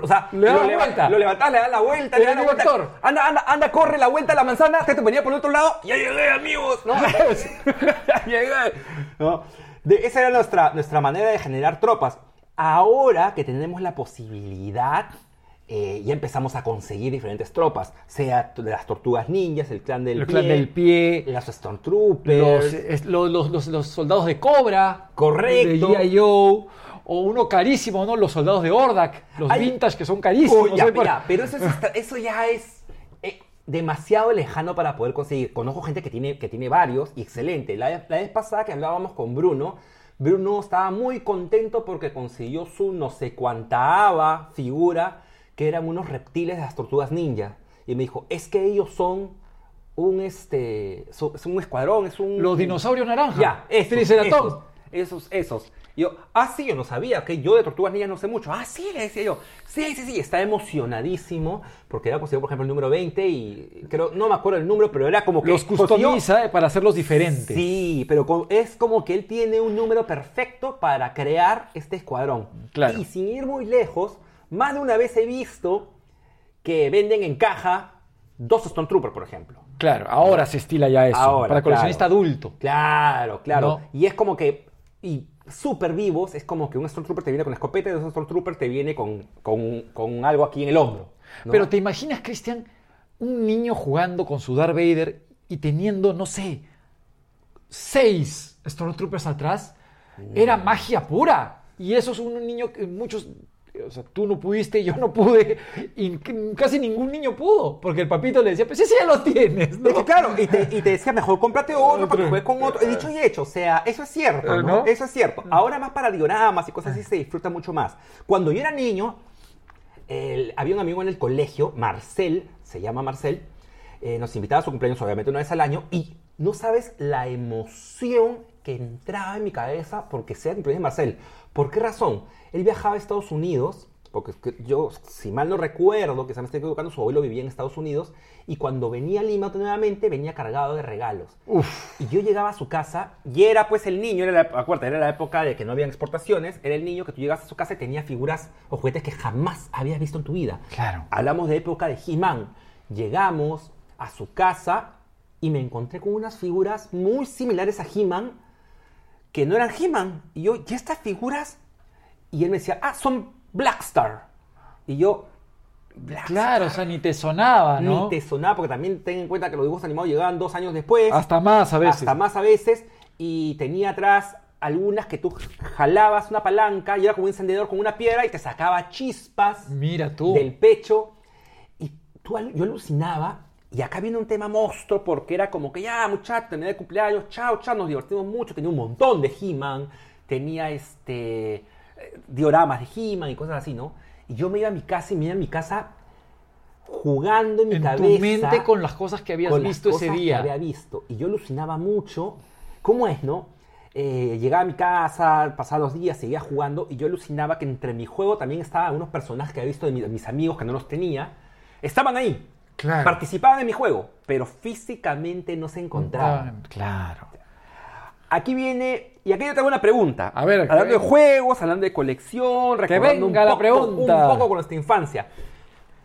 o sea, Le lo, leva- vuelta. lo levantabas, le das la vuelta, Le le das la vuelta. actor. Anda, anda, anda, corre la vuelta a la manzana, que te venía por el otro lado. Ya llegué, amigos, ¿no? ya llegué. ¿No? De- esa era nuestra, nuestra manera de generar tropas. Ahora que tenemos la posibilidad, eh, ya empezamos a conseguir diferentes tropas, sea de las tortugas ninjas, el clan del El pie, clan del pie, las los, Stormtroopers, es- los, los- los- los soldados de Cobra, Correcto. de G.I. Joe, o uno carísimo, ¿no? Los soldados de Ordak, los Ay. vintage que son carísimos. Oh, ya, por- mira, pero eso, es eso ya es eh, demasiado lejano para poder conseguir. Conozco gente que tiene, que tiene varios y excelente. La, la vez pasada que hablábamos con Bruno, Bruno estaba muy contento porque consiguió su no sé cuánta figura, que eran unos reptiles de las tortugas ninja. Y me dijo, es que ellos son un, este, so- es un escuadrón, es un... Los dinosaurios naranja. Ya, esos, Triceratops. esos, esos, esos. Y yo, ah, sí, yo no sabía, que yo de Tortugas Ninjas no sé mucho. Ah, sí, le decía yo. Sí, sí, sí, está emocionadísimo porque había conseguido, por ejemplo, el número 20 y creo, no me acuerdo el número, pero era como que... Los customiza para hacerlos diferentes. Sí, pero es como que él tiene un número perfecto para crear este escuadrón. Claro. Y sin ir muy lejos, más de una vez he visto que venden en caja dos Stormtroopers, por ejemplo. Claro, ahora se estila ya eso. Ahora, para coleccionista claro. adulto. Claro, claro. ¿No? Y es como que, y súper vivos, es como que un Stormtrooper te viene con escopeta y un Stormtrooper te viene con, con, con algo aquí en el hombro. ¿no? Pero te imaginas, Cristian, un niño jugando con su Darth Vader y teniendo, no sé, seis Stormtroopers atrás. Era Mm. magia pura. Y eso es un niño que muchos. O sea, tú no pudiste, yo no pude, y casi ningún niño pudo, porque el papito le decía, pues ese ya lo tienes, ¿no? Es que claro, y te, y te decía, mejor cómprate otro para que Otro. juegues con otro. He dicho y hecho, o sea, eso es cierto, Eh, ¿no? ¿no? Eso es cierto. Ahora más para dioramas y cosas así se disfruta mucho más. Cuando yo era niño, el- había un amigo en el colegio, Marcel, se llama Marcel, eh, nos invitaba a su cumpleaños obviamente una vez al año y no sabes la emoción que entraba en mi cabeza porque sea el cumpleaños de Marcel. ¿Por qué razón? Él viajaba a Estados Unidos, porque yo, si mal no recuerdo, que se me estoy equivocando, su abuelo vivía en Estados Unidos y cuando venía a Lima nuevamente venía cargado de regalos. Uf, Y yo llegaba a su casa y era pues el niño, era la, acuérdate, era la época de que no habían exportaciones, era el niño que tú llegabas a su casa y tenía figuras o juguetes que jamás habías visto en tu vida. Claro. Hablamos de época de He-Man. Llegamos a su casa y me encontré con unas figuras muy similares a He-Man que no eran He-Man. Y yo, ¿y estas figuras? Y él me decía, ah, son Blackstar. Y yo, Blackstar. claro, o sea, ni te sonaba, ¿no? Ni te sonaba, porque también ten en cuenta que los dibujos animados llegaban dos años después. Hasta más a veces. Hasta más a veces. Y tenía atrás algunas que tú jalabas una palanca y era como un encendedor con una piedra y te sacaba chispas Mira tú. del pecho. Y tú, yo alucinaba. Y acá viene un tema monstruo porque era como que ya, muchachos, terminé de cumpleaños, chao, chao, nos divertimos mucho. Tenía un montón de He-Man, tenía este dioramas de He-Man y cosas así, ¿no? Y yo me iba a mi casa y me iba a mi casa jugando en mi en cabeza tu mente con las cosas que habías con las visto ese cosas que día. había visto. Y yo alucinaba mucho. ¿Cómo es, no? Eh, llegaba a mi casa, pasaba los días, seguía jugando y yo alucinaba que entre mi juego también estaban unos personajes que había visto de, mi- de mis amigos que no los tenía. Estaban ahí. Claro. Participaban en mi juego, pero físicamente no se encontraban. Claro. Aquí viene, y aquí yo tengo una pregunta. A ver, hablando de juegos, hablando de colección, recordando un poco, pregunta. un poco con nuestra infancia.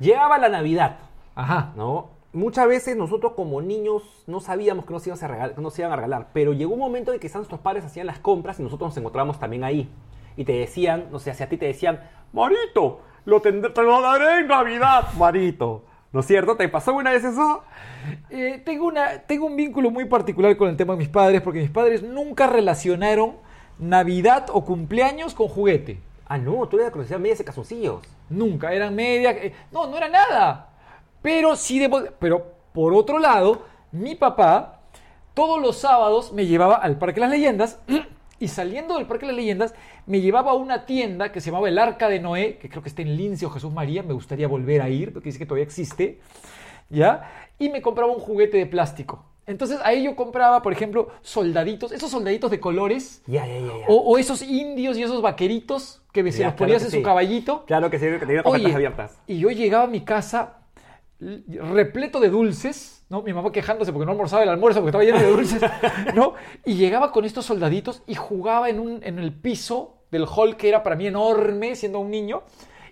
Llegaba la Navidad. Ajá. ¿no? Muchas veces nosotros como niños no sabíamos que nos, iban a regalar, que nos iban a regalar, pero llegó un momento en que quizás nuestros padres hacían las compras y nosotros nos encontrábamos también ahí. Y te decían, no sé, si a ti te decían, Marito, lo tendré- te lo daré en Navidad, Marito. ¿No es cierto? ¿Te pasó una vez eso? Eh, tengo, una, tengo un vínculo muy particular con el tema de mis padres, porque mis padres nunca relacionaron Navidad o cumpleaños con juguete. Ah, no, tú eres de medias de calzoncillos. Nunca, eran media. eh, no, no era nada. Pero sí debo. Pero por otro lado, mi papá todos los sábados me llevaba al Parque de las Leyendas y saliendo del Parque de las Leyendas me llevaba a una tienda que se llamaba El Arca de Noé, que creo que está en Lince o Jesús María. Me gustaría volver a ir porque dice que todavía existe. ¿Ya? Y me compraba un juguete de plástico. Entonces ahí yo compraba, por ejemplo, soldaditos, esos soldaditos de colores. Ya, ya, ya. ya. O, o esos indios y esos vaqueritos que se los ponías en sí. su caballito. Claro que sí, que tenía Oye, abiertas. y yo llegaba a mi casa repleto de dulces, ¿no? Mi mamá quejándose porque no almorzaba el almuerzo porque estaba lleno de dulces, ¿no? Y llegaba con estos soldaditos y jugaba en, un, en el piso del hall que era para mí enorme siendo un niño.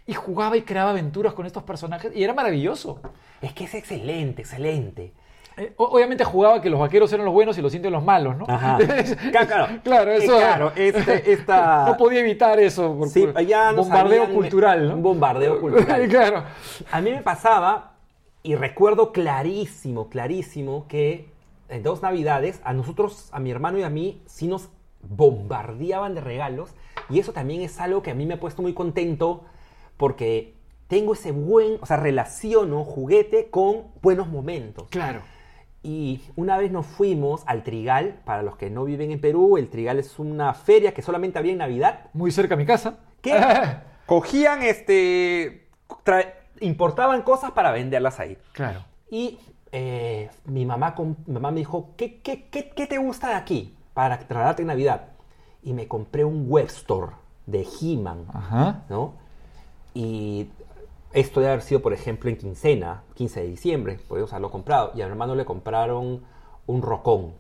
Y jugaba y creaba aventuras con estos personajes y era maravilloso. Es que es excelente, excelente. Eh, obviamente jugaba que los vaqueros eran los buenos y los indios los malos, ¿no? Ajá. Claro, claro. Eso. claro, este- esta- no podía evitar eso. Por, Sí, nos bombardeo cultural, ¿no? un bombardeo cultural. claro. A mí me pasaba, y recuerdo clarísimo, clarísimo, que en dos navidades a nosotros, a mi hermano y a mí, sí nos bombardeaban de regalos. Y eso también es algo que a mí me ha puesto muy contento porque tengo ese buen, o sea, relaciono juguete con buenos momentos. Claro. Y una vez nos fuimos al Trigal, para los que no viven en Perú, el Trigal es una feria que solamente había en Navidad. Muy cerca de mi casa. que cogían, este, tra- importaban cosas para venderlas ahí. claro. Y eh, mi, mamá, mi mamá me dijo, ¿qué, qué, qué, qué te gusta de aquí para regalarte en Navidad? Y me compré un web store de He-Man. ¿no? Y esto debe haber sido, por ejemplo, en quincena, 15 de diciembre, podemos haberlo comprado. Y a mi hermano le compraron un rocón.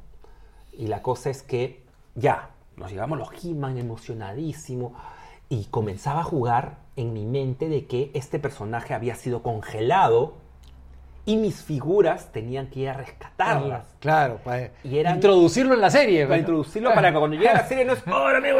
Y la cosa es que ya, nos llevamos los He-Man emocionadísimo. Y comenzaba a jugar en mi mente de que este personaje había sido congelado y mis figuras tenían que ir a rescatarlas. Claro, para Y eran- introducirlo en la serie. Para introducirlo para que cuando llegue a la serie no es ¡Hola, amigo!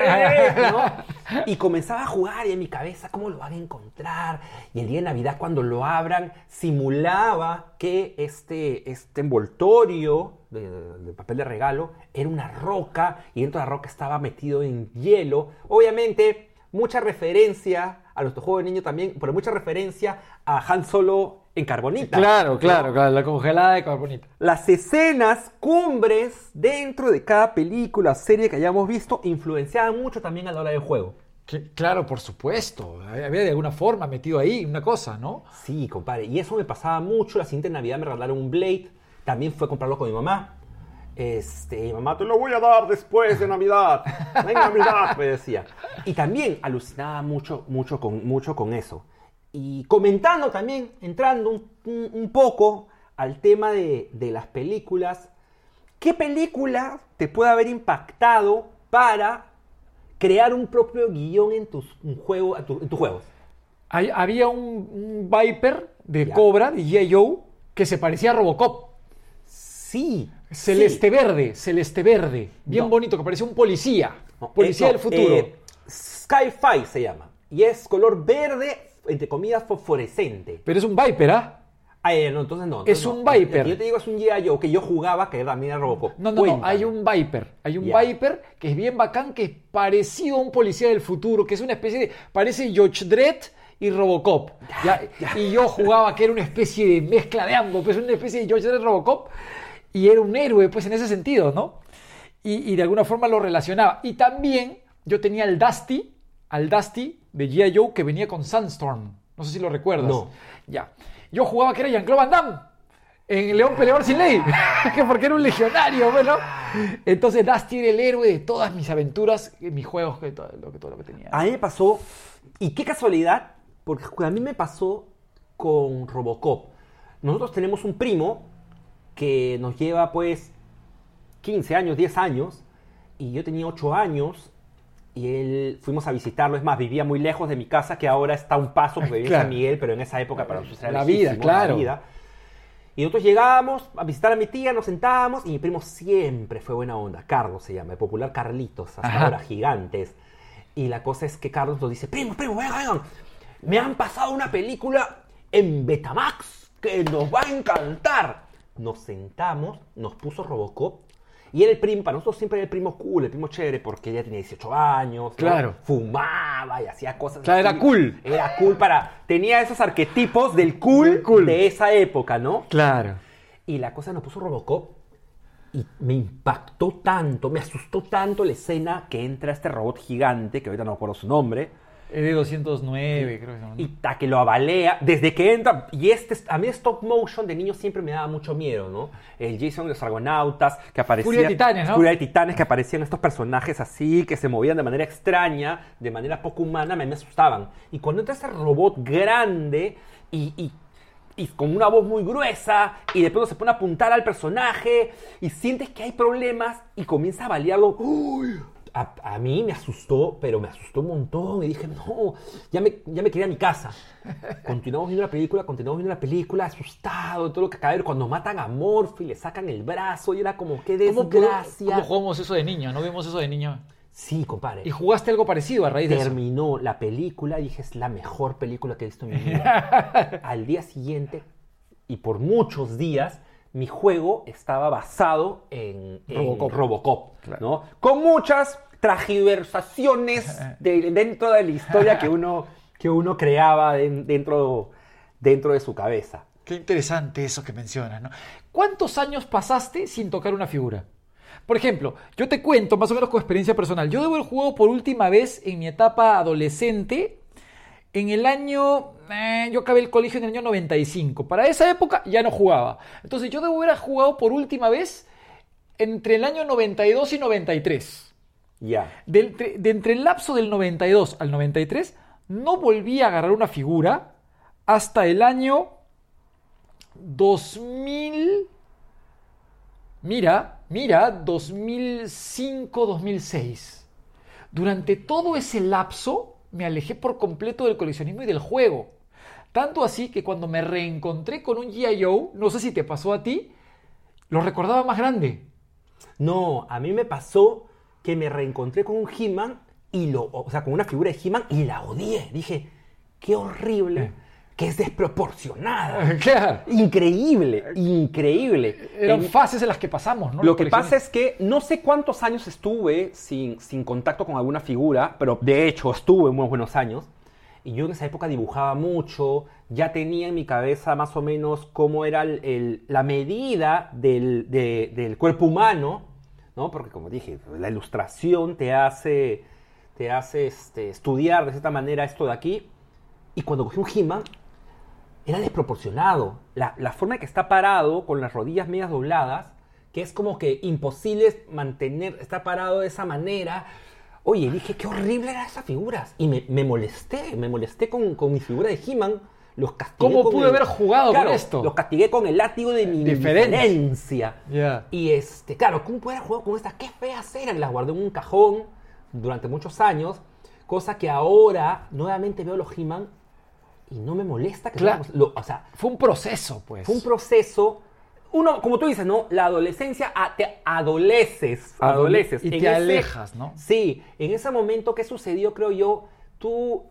¿no? Y comenzaba a jugar y en mi cabeza, ¿cómo lo van a encontrar? Y el día de Navidad, cuando lo abran, simulaba que este, este envoltorio de, de papel de regalo era una roca y dentro de la roca estaba metido en hielo. Obviamente, mucha referencia a nuestro juego de niño también, pero mucha referencia a Han Solo en carbonita. Claro, ¿no? claro, claro, la congelada de carbonita. Las escenas cumbres dentro de cada película, serie que hayamos visto, influenciaban mucho también a la hora del juego. Que- Claro, por supuesto. Había de alguna forma metido ahí una cosa, ¿no? Sí, compadre. Y eso me pasaba mucho. La siguiente Navidad me regalaron un Blade. También fue a comprarlo con mi mamá. Este, mamá, te lo voy a dar después de Navidad. En Navidad, me decía. Y también alucinaba mucho, mucho con, mucho con eso. Y comentando también, entrando un, un- un poco al tema de, de las películas. ¿Qué película te puede haber impactado para crear un propio guion en tus, un juego, en tu- en tus juegos? Hay- había un, un Viper de Ya. Cobra, de G.I. Que se parecía a Robocop. Sí. Celeste sí. verde, celeste verde. Bien No. bonito, que parecía un policía. No, policía eh, del futuro. eh, Sky-Fi se llama. Y es color verde, entre comillas, fosforescente. Pero es un Viper, ¿ah? Ah, eh, no, entonces no. entonces Es un Viper. Yo te digo es un G.I. Joe que yo jugaba, que también era Robocop. No, no, no, hay un Viper. Hay un. Viper que es bien bacán, que es parecido a un policía del futuro, que es una especie de. Parece George Dredd y Robocop. ¿ya? Y yo jugaba que era una especie de mezcla de ambos, pues una especie de George Dredd Robocop. Y era un héroe, pues en ese sentido, ¿no? Y, y de alguna forma lo relacionaba. Y también yo tenía al Dusty, al Dusty de G.I. Joe que venía con Sandstorm. No sé si lo recuerdas. No. Ya. Yo jugaba que era Jean-Claude Van Damme en León Peleador sin ley. que porque era un legionario, bueno. Entonces Dusty era el héroe de todas mis aventuras, en mis juegos, que todo, lo que, todo lo que tenía. A mí me pasó, y qué casualidad, porque a mí me pasó con Robocop. Nosotros tenemos un primo que nos lleva pues 15 años, 10 años, y yo tenía 8 años, y él fuimos a visitarlo, es más, vivía muy lejos de mi casa, que ahora está a un paso, porque vivía en. San Miguel, pero en esa época para nosotros era La vida, claro. La vida. Y nosotros llegábamos a visitar a mi tía, nos sentábamos y mi primo siempre fue buena onda. Carlos se llama, el popular Carlitos, hasta Ajá. ahora gigantes. Y la cosa es que Carlos nos dice, primo, primo, vengan, vengan. Me han pasado una película en Betamax que nos va a encantar. Nos sentamos, nos puso Robocop. Y era el primo, para nosotros siempre era el primo cool, el primo chévere, porque ella tenía 18 años. ¿no? Claro. Fumaba y hacía cosas Claro, así. era cool. Era cool para... Tenía esos arquetipos del cool, Del cool. de esa época, ¿no? Claro. Y la cosa nos puso Robocop y me impactó tanto, me asustó tanto la escena que entra este robot gigante, que ahorita no me acuerdo su nombre, ED209, creo que se llama. y ta, que lo abalea desde que entra. Y este, a mí stop motion de niño siempre me daba mucho miedo, ¿no? El Jason de los Argonautas, que aparecía. Furia de Titanes, ¿no? Furia de Titanes, que aparecían estos personajes así, que se movían de manera extraña, de manera poco humana, me, me asustaban. Y cuando entra ese robot grande y. y y con una voz muy gruesa, y de pronto se pone a apuntar al personaje, y sientes que hay problemas, y comienza a balearlo. ¡Uy! A, a mí me asustó, pero me asustó un montón. Y dije, no, ya me, ya me quería a mi casa. Continuamos viendo la película, continuamos viendo la película, asustado, todo lo que acaba de ver. Cuando matan a Morphy, le sacan el brazo y era como, qué ¿Cómo, desgracia. ¿Cómo jugamos eso de niño? ¿No vimos eso de niño? Sí, compadre. Y jugaste algo parecido a raíz de eso. Terminó la película y dije, es la mejor película que he visto en mi vida. Al día siguiente, y por muchos días, mi juego estaba basado en, en Robocop. Robocop, Claro. ¿no? Con muchas tragiversaciones de- dentro de la historia que uno, que uno creaba den- dentro, dentro de su cabeza. Qué interesante eso que mencionas, ¿no? ¿Cuántos años pasaste sin tocar una figura? Por ejemplo, yo te cuento más o menos con experiencia personal. Yo debo haber jugado por última vez en mi etapa adolescente en el año... eh, yo acabé el colegio en el año 95. Para esa época ya no jugaba. Entonces yo debo haber jugado por última vez entre el año 92 y 93. Ya. Del- de entre el lapso del 92 al 93, no volví a agarrar una figura hasta el año 2000. Mira, mira, 2005-2006. Durante todo ese lapso me alejé por completo del coleccionismo y del juego. Tanto así que cuando me reencontré con un G.I. Joe, no sé si te pasó a ti, lo recordaba más grande. No, a mí me pasó que me reencontré con un He-Man y lo, o sea, con una figura de He-Man y la odié. Dije, qué horrible, Eh. Que es desproporcionada. Claro. Increíble, increíble. Eran En- fases en las que pasamos, ¿no? lo que pasa es que no sé cuántos años estuve sin, sin contacto con alguna figura, pero de hecho estuve unos buenos años. Y yo en esa época dibujaba mucho, ya tenía en mi cabeza más o menos cómo era el- el- la medida del, de- del cuerpo humano, ¿no? Porque como dije, la ilustración te hace, te hace este, estudiar de cierta manera esto de aquí. Y cuando cogí un He-Man, era desproporcionado. La, la forma en que está parado, con las rodillas medias dobladas, que es como que imposible mantener, está parado de esa manera. Oye, dije, qué horrible eran esas figuras. Y me, me molesté, me molesté con, con mi figura de He-Man. Los castigué ¿Cómo pude el- haber jugado con esto? Los castigué con el látigo de mi Diferencia. Ya. Y este, claro, ¿cómo pude haber jugado con estas? Qué feas eran. Las guardé en un cajón durante muchos años. Cosa que ahora nuevamente veo los He-Man y no me molesta que Claro. lo- o sea, Fue un proceso, pues. fue un proceso. Uno, como tú dices, ¿no? La adolescencia, a- te adoleces. Adole- Adoleces. y te ese- alejas, ¿no? Sí, en ese momento, ¿qué sucedió? Creo yo, tú,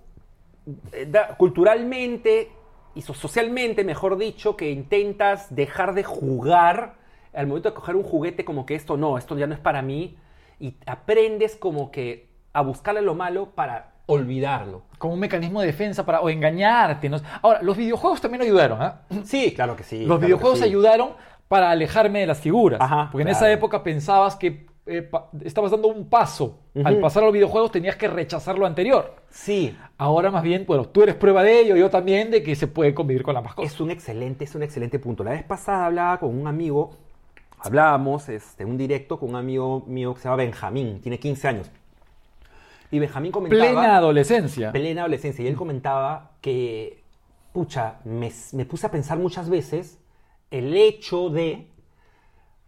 eh, da- culturalmente y so- socialmente, mejor dicho, que intentas dejar de jugar al momento de coger un juguete como que esto no, esto ya no es para mí, y aprendes como que a buscarle lo malo para olvidarlo. Como un mecanismo de defensa para o engañarte. ¿no? Ahora, los videojuegos también ayudaron. ¿ah? Sí, claro que sí. Los claro videojuegos sí. ayudaron para alejarme de las figuras. Ajá, porque en esa época pensabas que eh, estabas dando un paso. Al pasar a los videojuegos tenías que rechazar lo anterior. Sí, Ahora más bien, bueno, tú eres prueba de ello, yo también, de que se puede convivir con ambas cosas. Es un excelente, es un excelente punto. La vez pasada hablaba con un amigo, hablábamos este, un directo con un amigo mío que se llama Benjamín, tiene 15 años. Y Benjamín comentaba... Plena adolescencia. plena adolescencia. Y él comentaba que, pucha, me, me puse a pensar muchas veces el hecho de,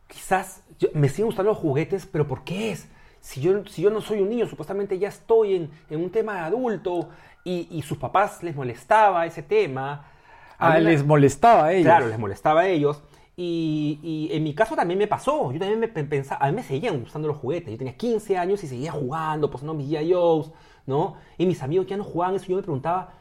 quizás, yo- me siguen gustando los juguetes, pero ¿por qué es? Si yo, si yo no soy un niño, supuestamente ya estoy en, en un tema de adulto y, y sus papás les molestaba ese tema. Ah, les molestaba a ellos. Claro, les molestaba a ellos. Y, y en mi caso también me pasó. Yo también me pe- pensaba, a mí me seguían gustando los juguetes. Yo tenía 15 años y seguía jugando, posando mis G.I. Joes, ¿no? Y mis amigos ya no jugaban eso. Yo me preguntaba,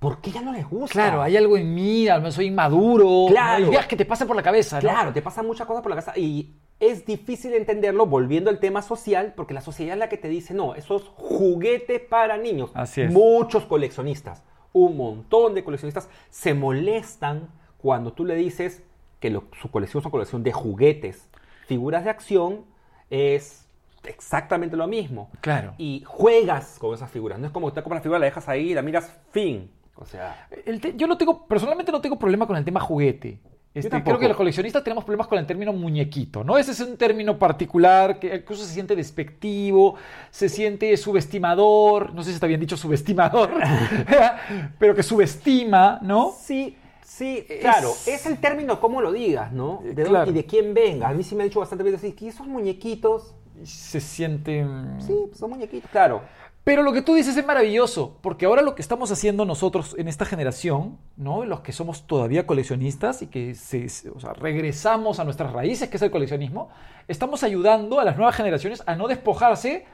¿por qué ya no les gusta? Claro, hay algo en mí, a lo mejor soy inmaduro. Claro. Ideas que te pasan por la cabeza, ¿no? Claro, te pasan muchas cosas por la casa y es difícil entenderlo volviendo al tema social, porque la sociedad es la que te dice, no, eso es juguete para niños. Así es. Muchos coleccionistas, un montón de coleccionistas se molestan cuando tú le dices que lo- su colección es una colección de juguetes. Figuras de acción es exactamente lo mismo. Claro. Y juegas con esas figuras. No es como que te compras la figura, la dejas ahí la miras, fin. O sea, El yo no tengo, personalmente no tengo problema con el tema juguete. Este, creo que los coleccionistas tenemos problemas con el término muñequito, ¿no? Ese es un término particular que incluso se siente despectivo, se siente subestimador, no sé si está bien dicho subestimador, pero que subestima, ¿no? Sí, sí, Es- claro. Es el término cómo lo digas, ¿no? De dónde- claro. y de quién venga. A mí sí me ha dicho bastante veces que esos muñequitos, se sienten... Sí, son muñequitos, claro. Pero lo que tú dices es maravilloso, porque ahora lo que estamos haciendo nosotros en esta generación, ¿no? los que somos todavía coleccionistas y que se- se- o sea, regresamos a nuestras raíces, que es el coleccionismo, estamos ayudando a las nuevas generaciones a no despojarse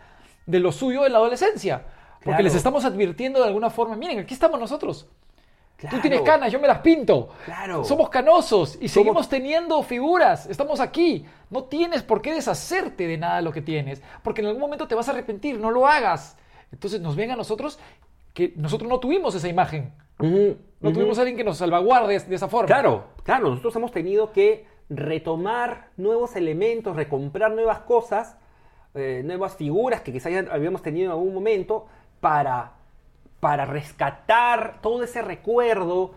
de lo suyo en la adolescencia. Porque Claro. les estamos advirtiendo de alguna forma, miren, aquí estamos nosotros. Tú tienes canas, yo me las pinto. Claro. Somos canosos y Somos- seguimos teniendo figuras. Estamos aquí. No tienes por qué deshacerte de nada de lo que tienes, porque en algún momento te vas a arrepentir. No lo hagas. Entonces nos ven a nosotros que nosotros no tuvimos esa imagen. No tuvimos a alguien que nos salvaguarde de esa forma. Claro, claro, nosotros hemos tenido que retomar nuevos elementos, recomprar nuevas cosas, eh, nuevas figuras que quizás habíamos tenido en algún momento para, para rescatar todo ese recuerdo.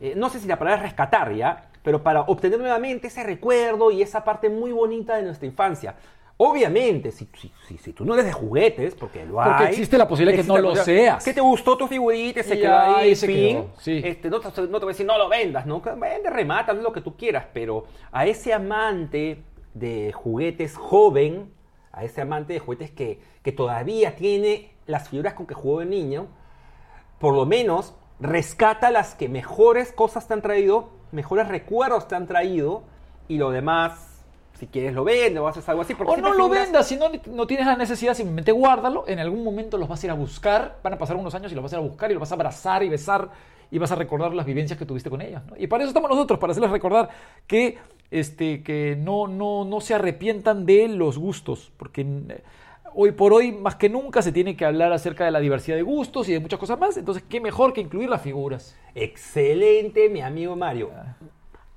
eh, no sé si la palabra es rescatar ya, pero para obtener nuevamente ese recuerdo y esa parte muy bonita de nuestra infancia. Obviamente, si, si, si, si tú no eres de juguetes, porque lo hay. Porque existe la posibilidad que existe no lo seas. Que te gustó tu figurita se quedó ahí, se fin. quedó, sí. Este, no, te, no te voy a decir no lo vendas, ¿no? Vende, remata, lo que tú quieras, pero a ese amante de juguetes joven, a ese amante de juguetes que, que todavía tiene las figuras con que jugó de niño, por lo menos rescata las que mejores cosas te han traído, mejores recuerdos te han traído, y lo demás, si quieres lo vendes o haces algo así. Porque O no lo figuras- vendas, si no, no tienes la necesidad, simplemente guárdalo. En algún momento los vas a ir a buscar, van a pasar unos años y los vas a ir a buscar y los vas a abrazar y besar y vas a recordar las vivencias que tuviste con ellas. ¿no? Y para eso estamos nosotros, para hacerles recordar que, este, que no, no, no se arrepientan de los gustos, porque eh, hoy por hoy, más que nunca, se tiene que hablar acerca de la diversidad de gustos y de muchas cosas más. Entonces, qué mejor que incluir las figuras. Excelente, mi amigo Mario.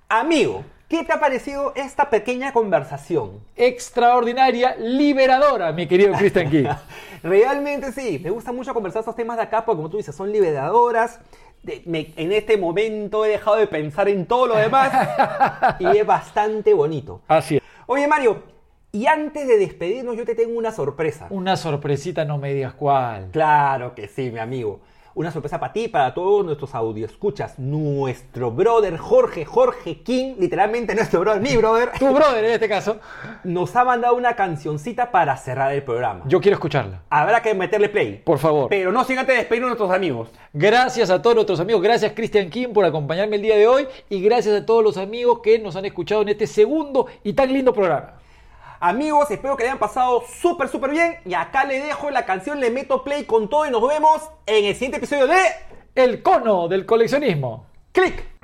Amigo, ¿qué te ha parecido esta pequeña conversación? Extraordinaria, liberadora, mi querido Christian King. Realmente sí, me gusta mucho conversar estos temas de acá porque como tú dices, son liberadoras. De- me- en este momento he dejado de pensar en todo lo demás y es bastante bonito. Así es. Oye Mario, y antes de despedirnos yo te tengo una sorpresa. Una sorpresita, no me digas cuál. Claro que sí, mi amigo. Una sorpresa para ti, para todos nuestros audioscuchas. Nuestro brother Jorge, Jorge King, literalmente nuestro brother, mi brother, Tu brother en este caso. nos ha mandado una cancioncita para cerrar el programa. Yo quiero escucharla. Habrá que meterle play. Por favor. Pero no sin antes despedirnos de nuestros amigos. Gracias a todos nuestros amigos, gracias Christian Kim por acompañarme el día de hoy y gracias a todos los amigos que nos han escuchado en este segundo y tan lindo programa. Amigos, espero que le hayan pasado súper, súper bien. Y acá le dejo la canción, le meto play con todo y nos vemos en el siguiente episodio de El cono del coleccionismo. Click.